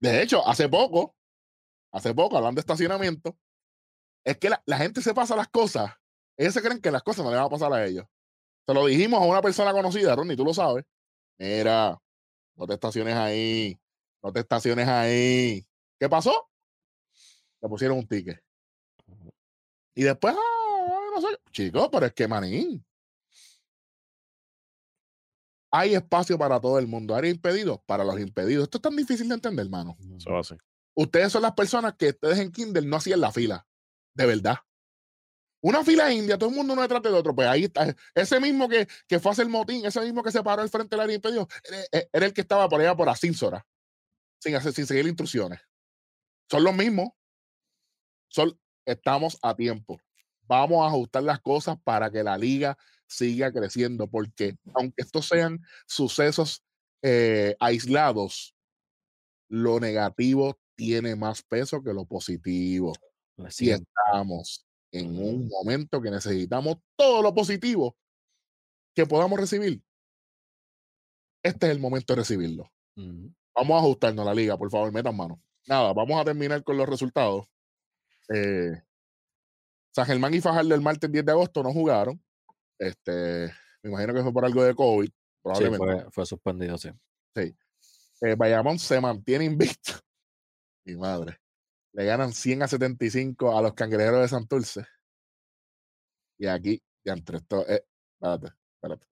De hecho, hace poco, hace poco, hablando de estacionamiento, es que la, la gente se pasa las cosas. Ellos se creen que las cosas no le van a pasar a ellos. Se lo dijimos a una persona conocida, Ronnie, tú lo sabes. Mira, no te estaciones ahí. No te estaciones ahí. ¿Qué pasó? Le pusieron un ticket. Y después, ah, no sé. Chicos, pero es que manín. Hay espacio para todo el mundo. Hay impedidos para los impedidos. Esto es tan difícil de entender, hermano. Eso. Ustedes son las personas que ustedes en Kindle no hacían la fila. De verdad. Una fila india, todo el mundo uno detrás del otro. Pues ahí está. Ese mismo que, que fue a hacer motín, ese mismo que se paró al frente del área impedido, era, era, el que estaba por allá por Asínsora, sin, hacer, sin seguir instrucciones. Son los mismos. Son, estamos a tiempo. Vamos a ajustar las cosas para que la liga siga creciendo, porque aunque estos sean sucesos eh, aislados, lo negativo tiene más peso que lo positivo. Y estamos en un momento que necesitamos todo lo positivo que podamos recibir. Este es el momento de recibirlo. Vamos a ajustarnos a la liga, por favor, metan mano. Nada, vamos a terminar con los resultados. Eh, San Germán y Fajardo el martes 10 de agosto no jugaron. Este, me imagino que fue por algo de COVID. Probablemente. fue, suspendido, sí. Sí. Eh, Bayamón se mantiene invicto. Mi madre. Le ganan 100 a 75 a los cangrejeros de Santurce. Y aquí, entre esto. Eh, espérate, espérate,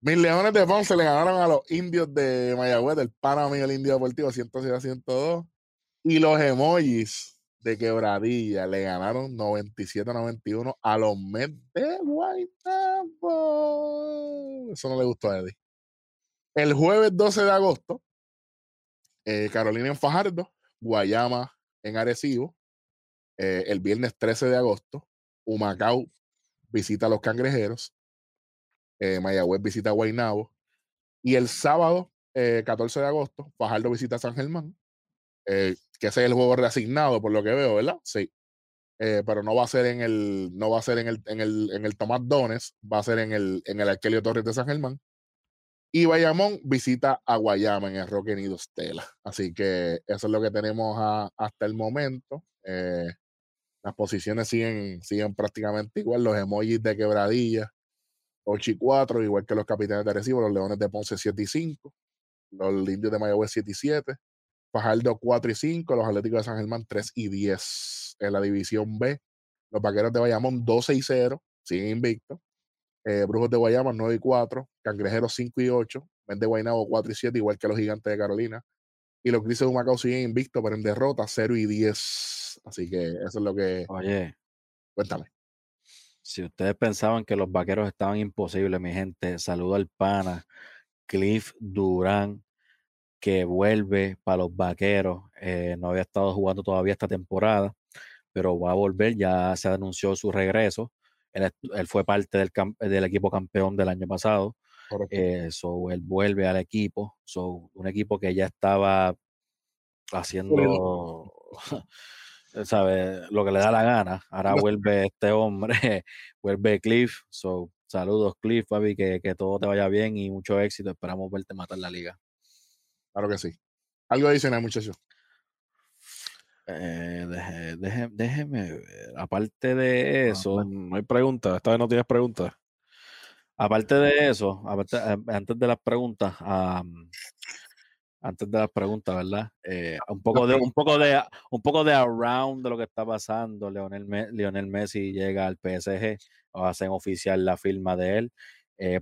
Mis leones de Ponce le ganaron a los indios de Mayagüez, del Panamá y el Indio Deportivo, 106 a 102. Y los emojis de Quebradilla le ganaron 97 a 91 a los Mets de Guaynabo. Eso no le gustó a Eddie. El jueves 12 de agosto, eh, Carolina en Fajardo Guayama en Arecibo. Eh, el viernes 13 de agosto, Humacao visita a los cangrejeros. Eh, Mayagüez visita a Guaynabo. Y el sábado, 14 eh, de agosto, Fajardo visita a San Germán. que ese es el juego reasignado, por lo que veo, ¿verdad? Sí. pero no va a ser en el, no va a ser en el, en el, en el Tomás Dones, va a ser en el, en el Arquelio Torres de San Germán. Y Bayamón visita a Guayama en el Roque Nido Stella. Así que eso es lo que tenemos hasta el momento. Eh, las posiciones siguen, siguen prácticamente igual. Los emojis de quebradilla, 8 y 4, igual que los capitanes de Recibo, los Leones de Ponce 7 y 5, los Indios de Mayagüez 7 y 7, Fajardo 4 y 5, los Atléticos de San Germán 3 y 10 en la división B. Los Vaqueros de Bayamón 12 y 0, siguen invictos. Eh, Brujos de Guayama 9 y 4, Cangrejeros 5 y 8, Mente de Guaynabo 4 y 7, igual que los Gigantes de Carolina. Y los Grises de Humacao siguen invictos, pero en derrota 0 y 10. Así que eso es lo que. Oye. Cuéntame. Si ustedes pensaban que los vaqueros estaban imposibles, mi gente, saludo al pana Cliff Durán, que vuelve para los vaqueros. Eh, no había estado jugando todavía esta temporada, pero va a volver. Ya se anunció su regreso. Él, fue parte del, del, equipo campeón del año pasado. Eh, él vuelve al equipo. So, un equipo que ya estaba haciendo, ¿sabe? Lo que le da la gana. Ahora vuelve este hombre, vuelve Cliff. So, saludos, Cliff, papi, que, que todo te vaya bien y mucho éxito. Esperamos verte matar la liga. Claro que sí. Algo adicional, muchachos. Eh, déjeme ver. Aparte de eso. No, hay preguntas. Esta vez no tienes preguntas. Aparte de eso, eh, antes de las preguntas, antes de las preguntas, ¿verdad? Eh, un poco de, un poco de, un poco de around de lo que está pasando. Lionel, Messi llega al PSG, hacen oficial la firma de él.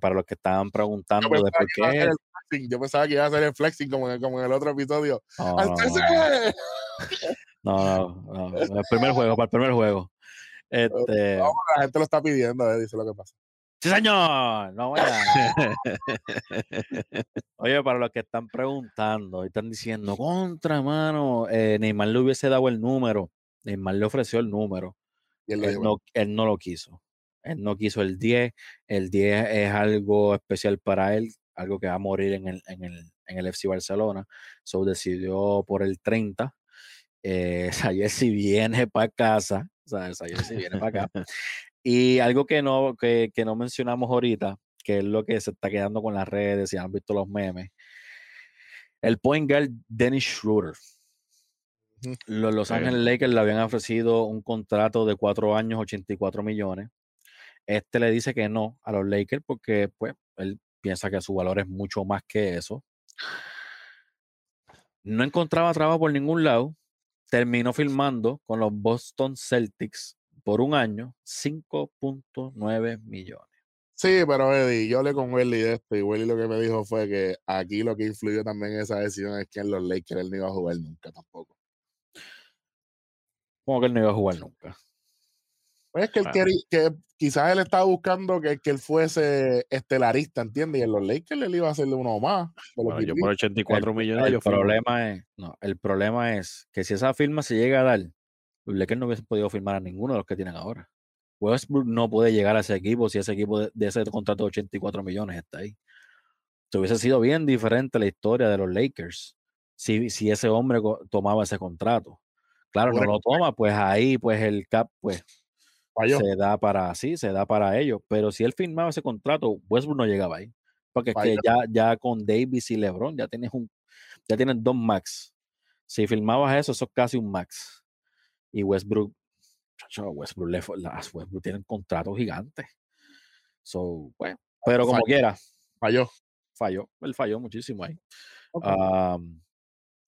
para los que estaban preguntando de por qué. Yo pensaba que iba a hacer el flexing como en, como en el otro episodio. No, no, el primer juego, para el primer juego. Este... la gente lo está pidiendo, eh, dice lo que pasa. Sí, señor. No voy a... Oye, para los que están preguntando y están diciendo, contra, mano, eh, Neymar le hubiese dado el número. Neymar le ofreció el número. Y él, no, él, no, lo quiso. Él no quiso el 10. El 10 es algo especial para él, algo que va a morir en el, en el, en el FC Barcelona. So decidió por el 30 eh, si viene para casa, o sea, si viene para acá. Y algo que no, que, que, no mencionamos ahorita, que es lo que se está quedando con las redes y han visto los memes, el point guard Dennis Schroeder. Los Los Ángeles Lakers le habían ofrecido un contrato de cuatro años, 84 millones. Este le dice que no a los Lakers porque pues, él piensa que su valor es mucho más que eso. No encontraba trabajo por ningún lado terminó filmando con los Boston Celtics por un año 5.9 millones. Sí, pero Eddie, yo hablé con Welly de esto y Welly lo que me dijo fue que aquí lo que influyó también en esa decisión es que en los Lakers él no iba a jugar nunca tampoco. Como que él no iba a jugar nunca. Pues es que él quería, que quizás él estaba buscando que, que él fuese estelarista, ¿entiendes? Y en los Lakers él iba a hacerle uno más. de los Bueno, yo por League. 84 el, millones el problema es, no, el problema es que si esa firma se llega a dar, los Lakers no hubiesen podido firmar a ninguno de los que tienen ahora. Westbrook no puede llegar a ese equipo si ese equipo de, de ese contrato de 84 millones está ahí. Se hubiese sido bien diferente la historia de los Lakers si, si ese hombre tomaba ese contrato. Claro, no Bueno, lo toma, pues ahí pues el cap pues Falló. se da para sí, se da para ellos. Pero si él firmaba ese contrato, Westbrook no llegaba ahí. Porque es que ya, ya con Davis y LeBron ya tienes un, ya tienes dos max. Si firmabas eso, eso es casi un max. Y Westbrook, chacho, Westbrook, le Westbrook tienen contratos gigantes. So, bueno, pero como Falló. quiera, Falló. falló. Él falló muchísimo ahí.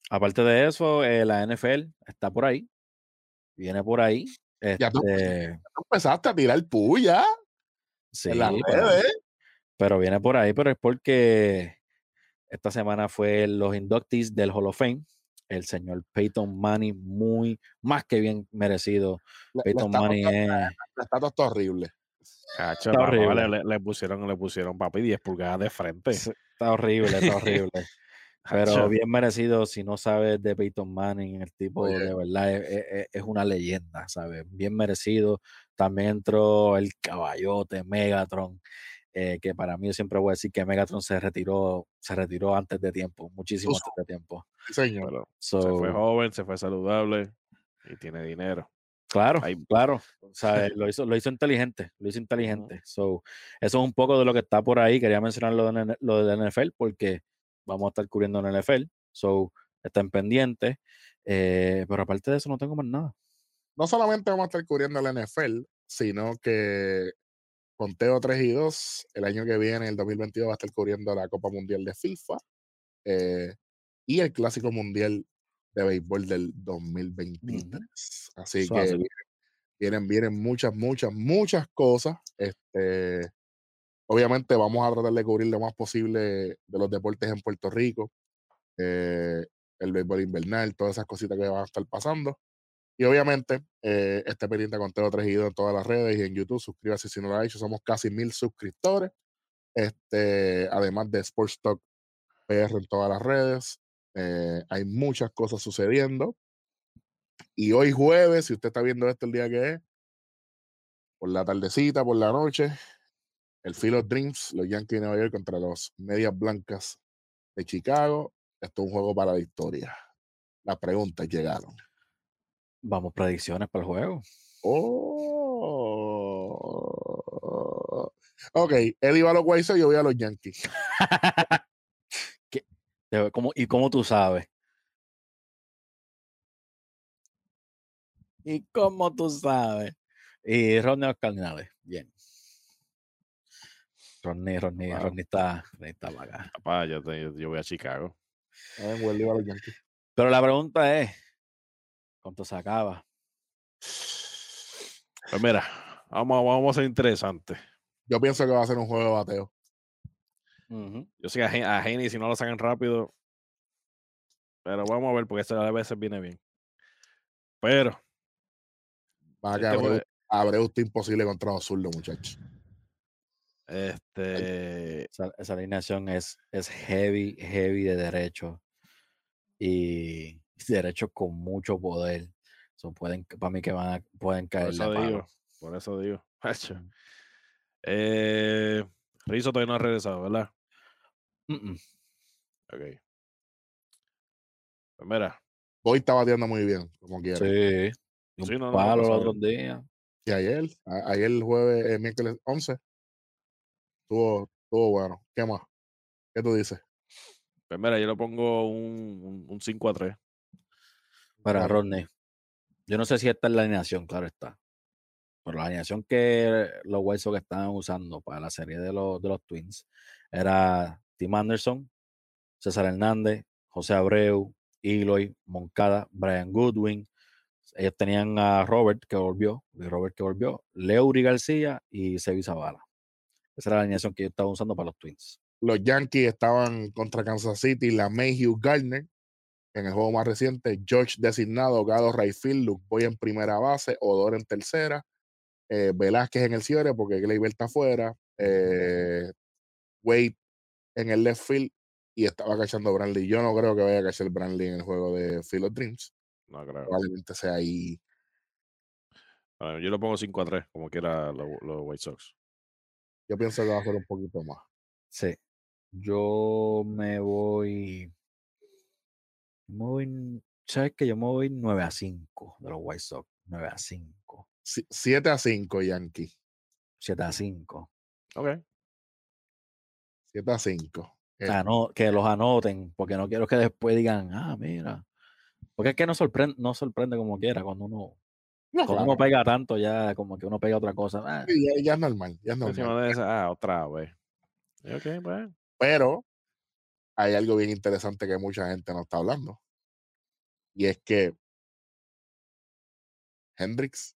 Aparte de eso, eh, la NFL está por ahí. Viene por ahí. Ya tú- Este, empezaste a tirar puya sí, en las pero- redes. pero viene por ahí, pero es porque esta semana fue los inductees del Hall of Fame. El señor Peyton Manning, muy más que bien merecido. Peyton Manning está- es. la estatua está horrible. Cacho, Está horrible. le- le pusieron, le pusieron papi 10 pulgadas de frente. Está horrible, está horrible. Pero bien merecido, si no sabes de Peyton Manning, el tipo Oye. de verdad es, es- es una leyenda, ¿sabes? Bien merecido. También entró el caballote Megatron, eh, que para mí yo siempre voy a decir que Megatron se retiró, se retiró antes de tiempo, muchísimo Uso. antes de tiempo. Señor. So, se fue joven, se fue saludable y tiene dinero. Claro, Ahí- claro. O sea, lo hizo, lo hizo inteligente, lo hizo inteligente. So, eso es un poco de lo que está por ahí. Quería mencionar lo de, lo de la NFL porque vamos a estar cubriendo en la NFL. So, estén pendientes. Eh, pero aparte de eso, no tengo más nada. No solamente vamos a estar cubriendo la NFL, sino que conteo 3 y 2, el año que viene, el 2022, va a estar cubriendo la Copa Mundial de FIFA eh, y el Clásico Mundial de Béisbol del 2023. Así Eso que vienen, vienen muchas, muchas, muchas cosas. Este, obviamente vamos a tratar de cubrir lo más posible de los deportes en Puerto Rico, eh, el béisbol invernal, todas esas cositas que van a estar pasando. Y obviamente, eh, esté pendiente con Teo 3 y 2 en todas las redes y en YouTube. Suscríbase si no lo ha hecho. Somos casi mil suscriptores. Este, además de Sports Talk PR en todas las redes. Eh, hay muchas cosas sucediendo. Y hoy jueves, si usted está viendo esto el día que es, por la tardecita, por la noche, el Field of Dreams, los Yankees de Nueva York contra los Medias Blancas de Chicago. Esto es un juego para la historia. Las preguntas llegaron. Vamos, predicciones para el juego. Oh. Ok, él iba a los White yo voy a los Yankees. ¿cómo- ¿Y cómo tú sabes? ¿Y cómo tú sabes? Y a los Cardinales. Bien. Rodney, Wow. Rodney está, está para acá. Papá, yo, te- yo voy a Chicago. Yankees. Pero la pregunta es, ¿cuánto se acaba? Pues mira, vamos, vamos a ser interesantes. Yo pienso que va a ser un juego de bateo. Yo sé que a a Geni, si no lo sacan rápido, pero vamos a ver, porque eso a veces viene bien. Pero, Va a este quedar Abreu, jue- Abreu está imposible contra los zurdos, muchachos. Este, Esa, esa alineación es, es heavy, heavy de derecho. Y derecho con mucho poder. So, pueden, para mí que van a, pueden por caerle eso palo. digo, por eso digo. Eh, Rizzo todavía no ha regresado, ¿verdad? Mm, mm. Ok. Pues mira, Hoy está bateando muy bien, como quiera. Sí. y Un Sí, no, no, no palo pasa el otro día. Y ayer, a- ayer el jueves, el miércoles 11, estuvo, estuvo bueno. ¿Qué más? ¿Qué tú dices? pues mira, yo le pongo un, un, un 5 a 3. Para. Rodney. Yo no sé si esta es la alineación, claro está. Pero la alineación que los White Sox estaban usando para la serie de los, de los Twins era Tim Anderson, César Hernández, José Abreu, Eloy, Moncada, Brian Goodwin. Ellos tenían a Robert que volvió, Robert que volvió, Leury García y Sevi Zavala. Esa era la alineación que yo estaba usando para los Twins. Los Yankees estaban contra Kansas City, la Mayhew Gardner, En el juego más reciente, George designado, Gado Rayfield, Luke Boy en primera base, Odor en tercera, eh, Velázquez en el cierre porque Gleyber está afuera, eh, Wade en el left field y estaba cachando Brantley. Yo no creo que vaya a cachar Brantley en el juego de Field of Dreams. No creo. Probablemente sea ahí. Yo lo pongo 5 a 3, como quiera los, los White Sox. Yo pienso que va a ser un poquito más. Sí. Yo me voy. me voy- ¿Sabes que Yo me voy 9 a 5 de los White Sox. 9 a 5. 7 a 5, Yankee. 7 a 5. Ok. 7 a 5. Eh, Ah, no, que los anoten, porque no quiero que después digan, ah, mira. Porque es que no sorprende, no sorprende como quiera cuando uno, claro, uno pega tanto ya, como que uno pega otra cosa. ah, sí, ya, ya es normal, ya es Encima normal. de esa, ah, otra vez. Ok, bueno. Pero hay algo bien interesante que mucha gente no está hablando. Y es que Hendrix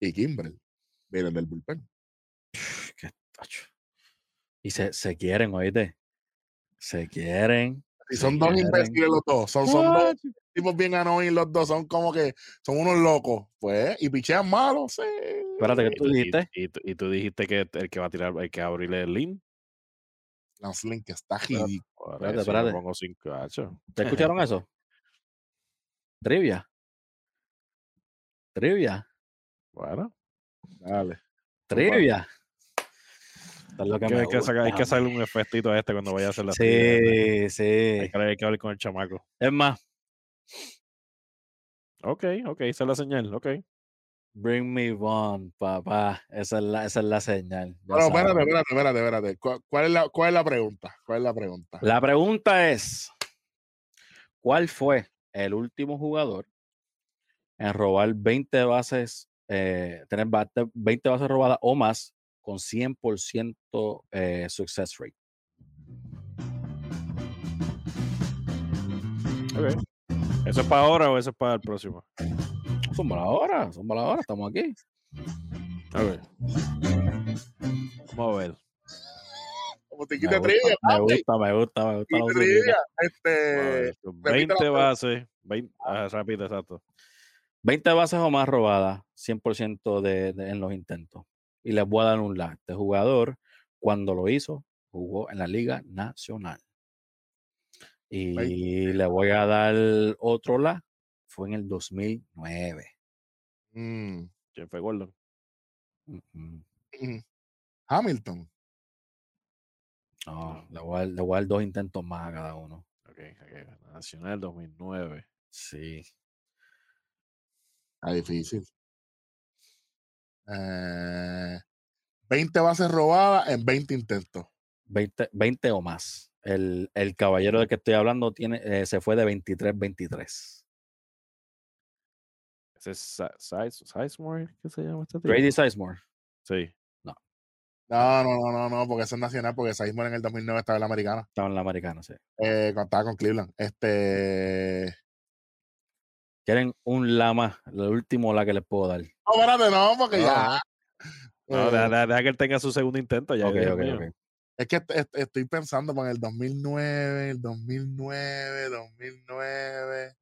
y Kimbrel vienen del bullpen. qué tacho. Y se, se quieren, oíste. Se quieren. Y son dos imbéciles los dos. Son, son dos tipos bien annoying los dos. Son como que son unos locos. Pues, y pichean malos. Sí. Espérate, ¿qué tú Y- y- dijiste? Y, tú- y tú dijiste que el que va a tirar, hay que abrirle el link. Lance que está Espérate, ridículo. Espérate, espérate. pongo 5 hacho. ¿Te escucharon eso? Trivia. Trivia. Bueno, Dale. Trivia. Esto es lo que hay que, me hay que sacar, hay que un efectito a este cuando vaya a hacer la Sí, sí. Hay que, hay que hablar con el chamaco. Es más, Ok, ok, esa es la señal, ok. bring me one, papá. Esa es la, esa es la señal. Pero espérate, espérate, espérate, espérate. ¿Cuál, cuál es la, ¿Cuál es la pregunta? ¿Cuál es la pregunta? La pregunta es: ¿Cuál fue el último jugador en robar 20 bases, eh, tener bate- 20 bases robadas o más con 100% eh, success rate? Ok. ¿Eso es para ahora o eso es para el próximo? Son ahora, son ahora, estamos aquí. Ok. Vamos a ver. Como te Me quita gusta, trivia, me gusta, me gusta, me gusta. trivia. A Este, ver. repite la 20 pregunta. bases. 20, ah, rápido, exacto. 20 bases o más robadas, 100% de, de- en los intentos. Y les voy a dar un la. Este jugador, cuando lo hizo, jugó en la Liga Nacional. Y le voy a dar otro la. Fue en el 2009. mm, ¿Quién fue Gordon? Mm. Hamilton. No, le voy, a dar, le voy a dar dos intentos más a cada uno. Ok, ok. Nacional 2009. Sí. Está difícil. Eh, 20 bases robadas en 20 intentos. 20, 20 o más. El, el caballero del que estoy hablando tiene, eh, se fue de 23-23. ¿Ese es Sizemore? ¿Qué se llama este tipo? Grady Sizemore. Sí. No, no, no, no, no, porque eso es nacional, porque Sizemore en el 2009 estaba en la americana. Estaba en la americana, sí. Eh, estaba con Cleveland. Este. Quieren un lama, el último la que les puedo dar. No, espérate, no, porque ya. No, Eh, deja, deja- deja que él tenga su segundo intento. Ya, Ok, Dios ok, mío. ok. Es que est- est- estoy pensando en el 2009, el 2009, 2009.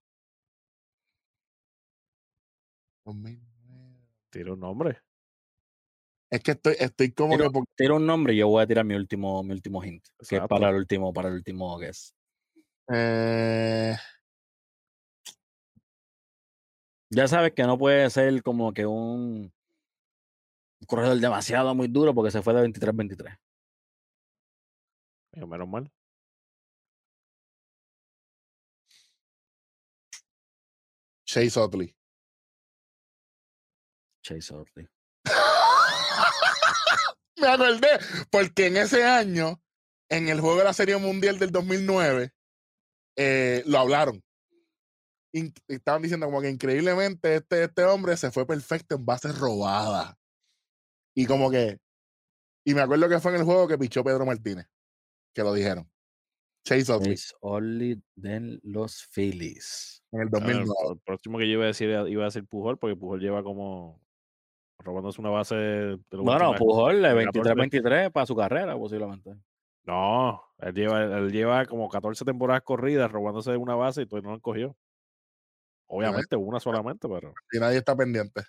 2009. Tira un nombre. Es que estoy, estoy como Tiro- que. porque- Tiro un nombre y yo voy a tirar mi último, mi último hint. Que es para el último, para el último guess. eh, Ya sabes que no puede ser como que un, un corredor demasiado muy duro porque se fue de 23-23. Digo, Menos mal. Chase Utley. Chase Utley. Me acordé, porque en ese año, en el juego de la Serie Mundial del 2009, eh, lo hablaron. In- estaban diciendo como que increíblemente este, este hombre se fue perfecto en bases robadas. Y como que, y me acuerdo que fue en el juego que pichó Pedro Martínez, que lo dijeron. Chase Utley, Chase Utley de los Phillies. en el Ah, 2009. El, el próximo que yo iba a decir iba a decir Pujol, porque Pujol lleva como robándose una base de los Bueno, últimos- Pujol de de 14. 23-23 para su carrera posiblemente. No, él lleva, él lleva como 14 temporadas corridas robándose una base y todavía no lo cogió. Obviamente, una solamente, pero. Y nadie está pendiente.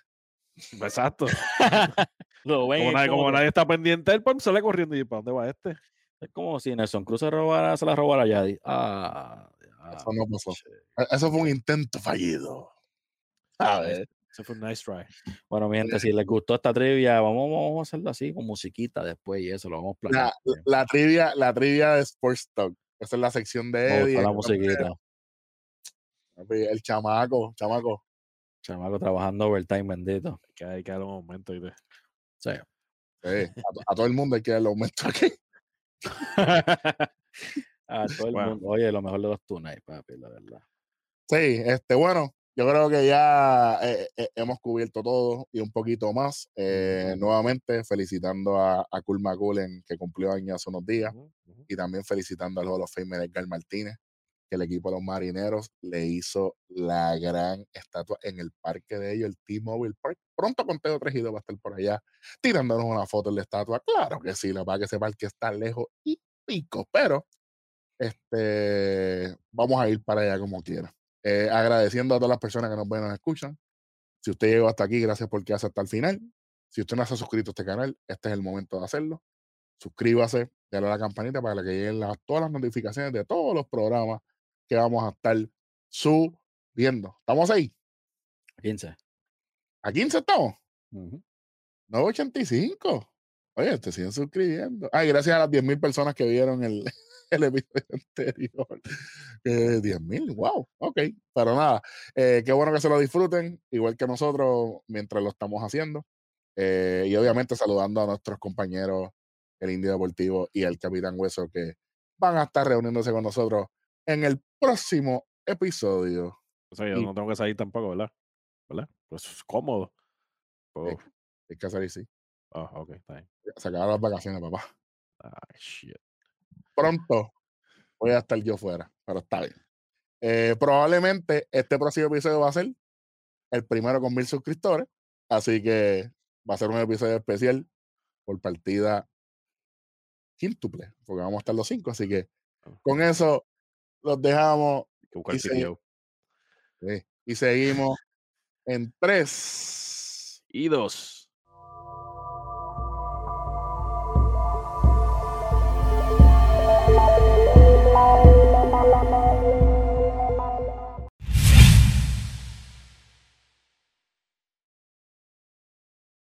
Exacto. Lo ven, Como, nadie, como nadie está pendiente, él pues, sale corriendo y ¿para dónde va este? Es como si Nelson Cruz se, robara, se la robara a Yadi. Ah, Eso no pasó. che. E- Eso fue un intento fallido. A ver. Ese fue un nice try. Bueno, mi gente, si les gustó esta trivia, vamos, vamos a hacerlo así, con musiquita después y eso, lo vamos a planear. La, trivia, la trivia de Sports Talk. Esa es la sección de Me Eddie. la musiquita. El chamaco, chamaco. Chamaco trabajando overtime, bendito. Que hay que darle un momento. ¿viste? Sí. Sí, a, a todo el mundo hay que darle aumento aquí. A todo el Bueno. mundo. Oye, lo mejor de los Tonight, papi, la verdad. Sí, este, bueno, yo creo que ya eh, eh, hemos cubierto todo y un poquito más. Eh, nuevamente felicitando a, a Cool McCullen, que cumplió años hace unos días, y también felicitando al Hall of Famer Edgar Martínez, el equipo de los marineros le hizo la gran estatua en el parque de ellos, el T-Mobile Park. Pronto 3 y 2 va a estar por allá tirándonos una foto en la estatua. Claro que sí, la verdad que ese parque está lejos y pico, pero este, vamos a ir para allá como quiera. Eh, agradeciendo a todas las personas que nos ven y nos escuchan. Si usted llegó hasta aquí, gracias por quedarse hasta el final. Si usted no se ha suscrito a este canal, este es el momento de hacerlo. Suscríbase, dale a la campanita para que lleguen todas las notificaciones de todos los programas que vamos a estar subiendo. ¿Estamos ahí? 15. ¿A 15 estamos? Ujú. 985. Oye, te siguen suscribiendo. Ay, gracias a las 10.000 personas que vieron el, el episodio anterior. Eh, 10.000, wow, ok. Pero nada, eh, qué bueno que se lo disfruten, igual que nosotros mientras lo estamos haciendo. Eh, y obviamente saludando a nuestros compañeros, el Indio Deportivo y el Capitán Hueso, que van a estar reuniéndose con nosotros en el próximo episodio. O sea, yo Y- no tengo que salir tampoco, ¿verdad? ¿Verdad? Pues es cómodo. Pues, Hay que hacer así. ah, ok, está bien. Se acabaron las vacaciones, papá. Ay, shit. pronto voy a estar yo fuera, pero está bien. Eh, probablemente este próximo episodio va a ser el primero con mil suscriptores, así que va a ser un episodio especial por partida quíntuple, porque vamos a estar los cinco, así que con eso los dejamos que buscar y seguimos en tres. Y dos.